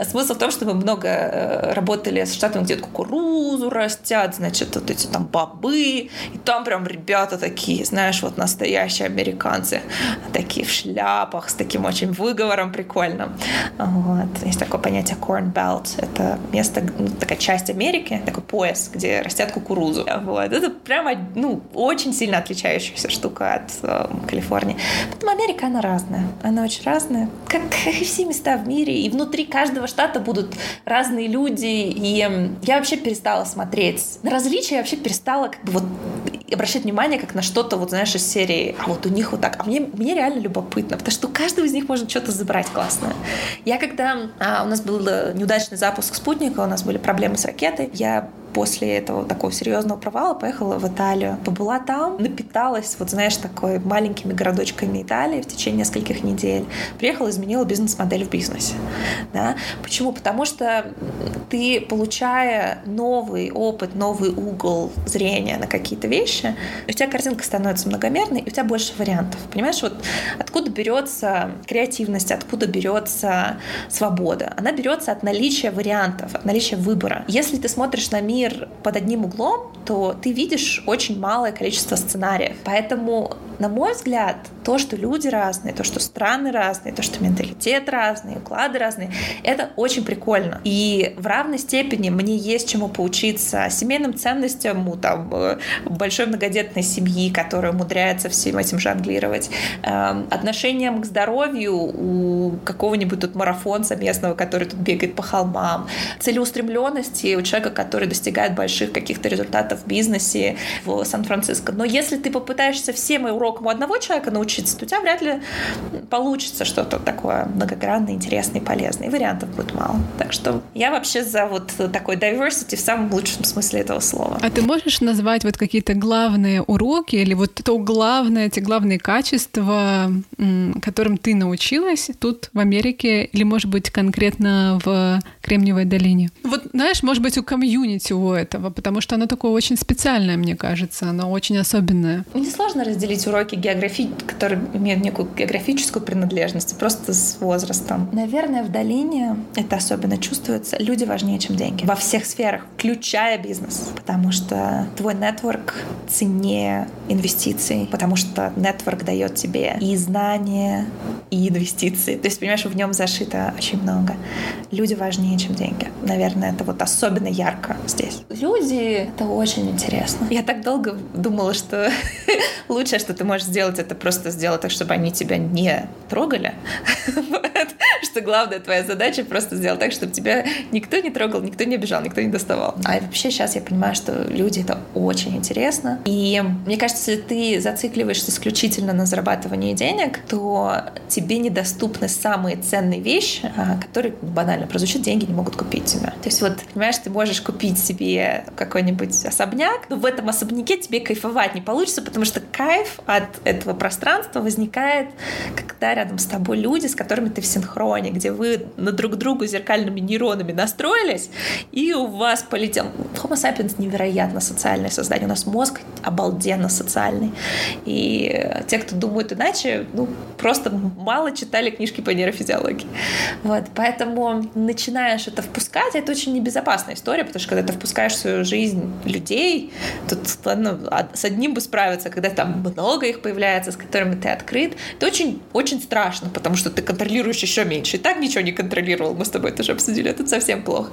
смысл в том, что мы много э, работали с штатами, где кукурузу растят, значит, вот эти там бобы, и там прям ребята такие, знаешь, вот настоящие американцы, такие в шляпах, с таким очень выговором прикольным. Вот. Есть такое понятие corn belt. Это место, ну, такая часть Америки, такой пояс, где растят кукурузу. Вот. Это прямо, ну, очень сильно отличающаяся штука от э, Калифорнии. Потом Америка, она разная. Она очень разная. Как, и все места в мире. И внутри каждого штата будут разные люди. И я вообще перестала смотреть на различия, я вообще перестала как бы вот обращать внимание как на что-то, вот знаешь, из серии, а вот у них вот так. А мне, мне реально любопытно, потому что у каждого из них можно что-то забрать классное. Я когда... А, у нас был э, неудачный запуск спутника, у нас были проблемы с ракетой, я после этого такого серьезного провала поехала в Италию. Побыла там, напиталась, вот знаешь, такой маленькими городочками Италии в течение нескольких недель. Приехала, изменила бизнес-модель в бизнесе. Да? Почему? Потому что ты, получая новый опыт, новый угол зрения на какие-то вещи, у тебя картинка становится многомерной, и у тебя больше вариантов. Понимаешь, вот откуда берется креативность, откуда берется свобода? Она берется от наличия вариантов, от наличия выбора. Если ты смотришь на мир мир под одним углом, то ты видишь очень малое количество сценариев. Поэтому, на мой взгляд, то, что люди разные, то, что страны разные, то, что менталитет разный, уклады разные, это очень прикольно. И в равной степени мне есть чему поучиться семейным ценностям у там, э, большой многодетной семьи, которая умудряется всем этим жонглировать, эм, отношениям к здоровью у какого-нибудь тут марафонца местного, который тут бегает по холмам, целеустремленности у человека, который достигает больших каких-то результатов в бизнесе в Сан-Франциско. Но если ты попытаешься всем урокам у одного человека научиться, то у тебя вряд ли получится что-то такое многогранное, интересное и полезное. И вариантов будет мало. Так что я вообще за вот такой diversity в самом лучшем смысле этого слова.
А ты можешь назвать вот какие-то главные уроки или вот то главное, эти главные качества, которым ты научилась тут в Америке или, может быть, конкретно в Кремниевой долине? Вот, знаешь, может быть, у комьюнити у этого, потому что оно такое очень специальное, мне кажется, оно очень особенное.
Мне сложно разделить уроки географии, которые имеют некую географическую принадлежность, просто с возрастом. Наверное, в долине это особенно чувствуется. Люди важнее, чем деньги. Во всех сферах, включая бизнес. Потому что твой нетворк ценнее инвестиций, потому что нетворк дает тебе и знания, и инвестиции. То есть, понимаешь, в нем зашито очень много. Люди важнее, чем деньги. Наверное, это вот особенно ярко здесь. Люди — это очень интересно. Я так долго думала, что [laughs] лучшее, что ты можешь сделать, это просто сделать так, чтобы они тебя не трогали. [laughs] Что главная твоя задача просто сделать так, чтобы тебя никто не трогал, никто не обижал, никто не доставал. А вообще сейчас я понимаю, что люди — это очень интересно. И мне кажется, если ты зацикливаешься исключительно на зарабатывании денег, то тебе недоступны самые ценные вещи, а, которые банально прозвучат, деньги не могут купить тебя. То есть вот, понимаешь, ты можешь купить себе какой-нибудь особняк, но в этом особняке тебе кайфовать не получится, потому что кайф от этого пространства возникает, когда рядом с тобой люди, с которыми ты в синхроне, где вы на друг другу зеркальными нейронами настроились, и у вас полетел... Homo sapiens невероятно социальное создание. У нас мозг обалденно социальный. И те, кто думают иначе, ну, просто мало читали книжки по нейрофизиологии. Вот, поэтому начинаешь это впускать, это очень небезопасная история, потому что когда ты впускаешь в свою жизнь людей, тут ну, с одним бы справиться, когда там много их появляется, с которыми ты открыт, это очень, очень страшно, потому что ты контролируешь еще меньше. И так ничего не контролировал, мы с тобой это уже обсудили, это совсем плохо.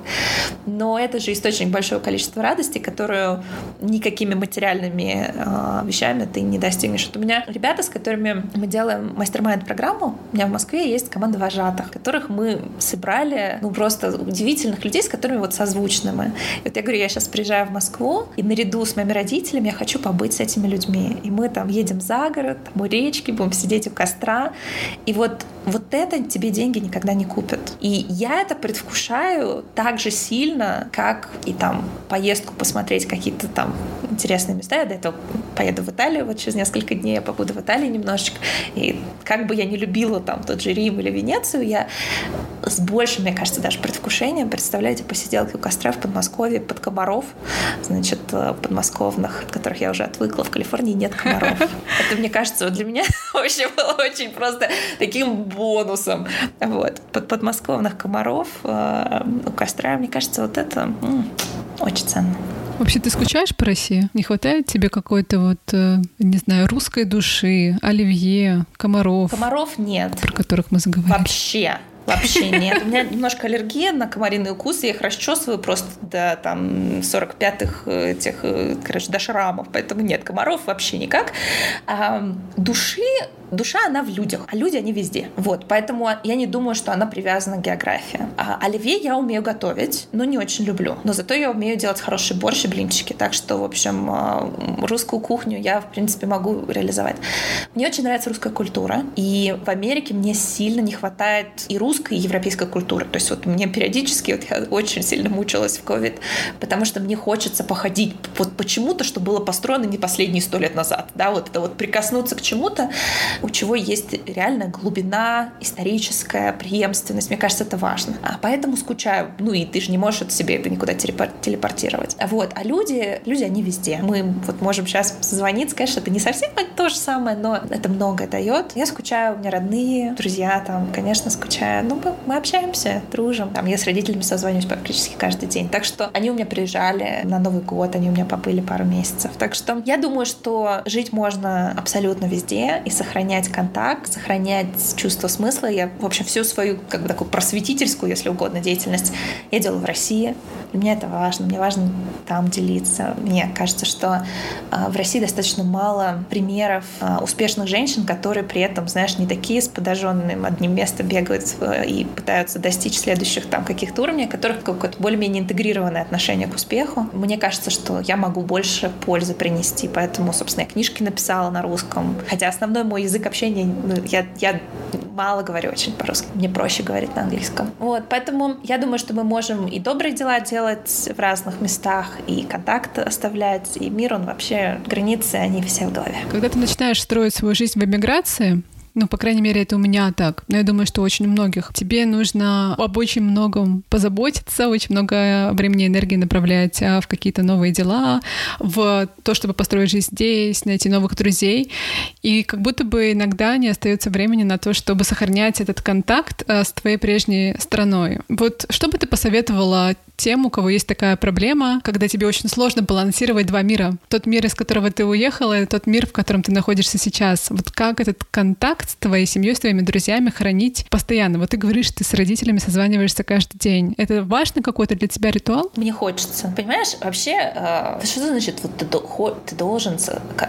Но это же источник большого количества радости, которую никакими материальными э, вещами ты не достигнешь. Вот у меня ребята, с которыми мы делаем мастер мастер-майнд-программу, у меня в Москве есть команда вожатых, которых мы собрали, ну, просто удивительных людей, с которыми вот созвучны мы. И вот я говорю, я сейчас приезжаю в Москву, и наряду с моими родителями я хочу побыть с этими людьми. И мы там едем за город, там у речки, будем сидеть у костра. И вот, вот это тебе деньги никогда не купят. И я это предвкушаю так же сильно, как и там поездку посмотреть какие-то там интересные места. Я до этого поеду в Италию, вот через несколько дней я побуду в Италии немножечко. И как бы я не любила там тот же Рим или Венецию, я с большим, мне кажется, даже предвкушением, представляете, посиделки у костра в Подмосковье под комаров, значит, э, подмосковных, от которых я уже отвыкла. В Калифорнии нет комаров. [laughs] Это, мне кажется, для меня [laughs] вообще было очень просто таким бонусом. Вот. Под подмосковных комаров э, у костра, мне кажется, вот это очень ценно.
Вообще, ты скучаешь по России? Не хватает тебе какой-то вот, э, не знаю, русской души, оливье, комаров?
Комаров нет.
Про которых мы заговорили.
Вообще. Вообще нет. У меня немножко аллергия на комариные укусы. Я их расчесываю просто до там 45-х этих, э, короче, до шрамов. Поэтому нет, комаров вообще никак. А, души душа, она в людях, а люди, они везде. Вот, поэтому я не думаю, что она привязана к географии. А оливье я умею готовить, но не очень люблю. Но зато я умею делать хороший борщ и блинчики. Так что, в общем, а, русскую кухню я, в принципе, могу реализовать. Мне очень нравится русская культура. И в Америке мне сильно не хватает и русской, и европейской культуры. То есть вот мне периодически, вот я очень сильно мучилась в COVID, потому что мне хочется походить вот почему-то, что было построено не последние сто лет назад. Да, вот это вот прикоснуться к чему-то, у чего есть реальная глубина, историческая преемственность. Мне кажется, это важно. А поэтому скучаю. Ну и ты же не можешь от себе это никуда телепортировать. Вот. А люди, люди, они везде. Мы вот можем сейчас созвониться, конечно, это не совсем то же самое, но это многое дает. Я скучаю, у меня родные, друзья там, конечно, скучаю. Ну, мы, мы общаемся, дружим. Там, я с родителями созваниваюсь практически каждый день. Так что они у меня приезжали на Новый год, они у меня побыли пару месяцев. Так что я думаю, что жить можно абсолютно везде и сохранять сохранять контакт, сохранять чувство смысла. Я, в общем, всю свою как бы такую просветительскую, если угодно, деятельность я делала в России. Для меня это важно. Мне важно там делиться. Мне кажется, что э, в России достаточно мало примеров э, успешных женщин, которые при этом, знаешь, не такие с подожженным одним местом бегают э, и пытаются достичь следующих там каких-то уровней, которых какое-то более-менее интегрированное отношение к успеху. Мне кажется, что я могу больше пользы принести, поэтому, собственно, я книжки написала на русском. Хотя основной мой язык язык общения, ну, я, я мало говорю очень по-русски. Мне проще говорить на английском. Вот, поэтому я думаю, что мы можем и добрые дела делать в разных местах, и контакт оставлять, и мир, он вообще, границы, они все в голове.
Когда ты начинаешь строить свою жизнь в эмиграции, ну, по крайней мере, это у меня так. Но я думаю, что очень у многих. Тебе нужно об очень многом позаботиться, очень много времени и энергии направлять а, в какие-то новые дела, в то, чтобы построить жизнь здесь, найти новых друзей. И как будто бы иногда не остается времени на то, чтобы сохранять этот контакт а, с твоей прежней страной. Вот что бы ты посоветовала тем, у кого есть такая проблема, когда тебе очень сложно балансировать два мира. Тот мир, из которого ты уехала, и тот мир, в котором ты находишься сейчас. Вот как этот контакт с твоей семьей, с твоими друзьями хранить постоянно? Вот ты говоришь, ты с родителями созваниваешься каждый день. Это важно какой-то для тебя ритуал?
Мне хочется. Понимаешь, вообще, э, что значит, вот ты, ты должен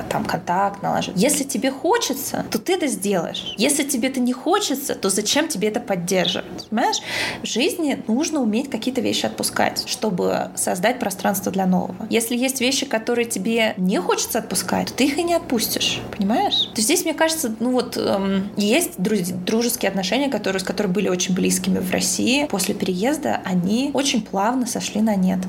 там контакт налаживать? Если тебе хочется, то ты это сделаешь. Если тебе это не хочется, то зачем тебе это поддерживать? Понимаешь? В жизни нужно уметь какие-то вещи отпускать отпускать, чтобы создать пространство для нового. Если есть вещи, которые тебе не хочется отпускать, то ты их и не отпустишь. Понимаешь? То здесь, мне кажется, ну вот эм, есть дружеские отношения, которые, с которыми были очень близкими в России. После переезда они очень плавно сошли на нет.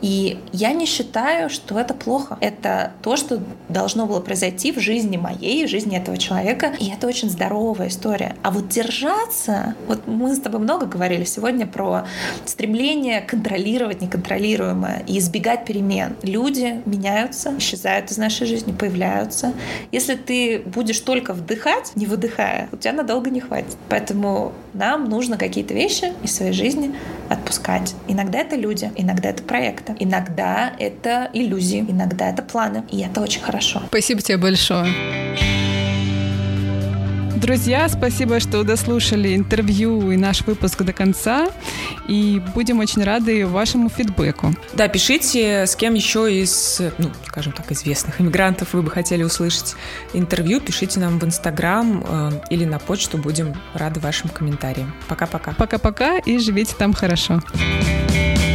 И я не считаю, что это плохо. Это то, что должно было произойти в жизни моей, в жизни этого человека. И это очень здоровая история. А вот держаться, вот мы с тобой много говорили сегодня про стремление контролировать контролировать неконтролируемое и избегать перемен. Люди меняются, исчезают из нашей жизни, появляются. Если ты будешь только вдыхать, не выдыхая, у тебя надолго не хватит. Поэтому нам нужно какие-то вещи из своей жизни отпускать. Иногда это люди, иногда это проекты, иногда это иллюзии, иногда это планы. И это очень хорошо.
Спасибо тебе большое. Друзья, спасибо, что дослушали интервью и наш выпуск до конца. И будем очень рады вашему фидбэку.
Да, пишите, с кем еще из, ну, скажем так, известных иммигрантов вы бы хотели услышать интервью. Пишите нам в Инстаграм э, или на почту. Будем рады вашим комментариям. Пока-пока.
Пока-пока и живите там хорошо. Хорошо.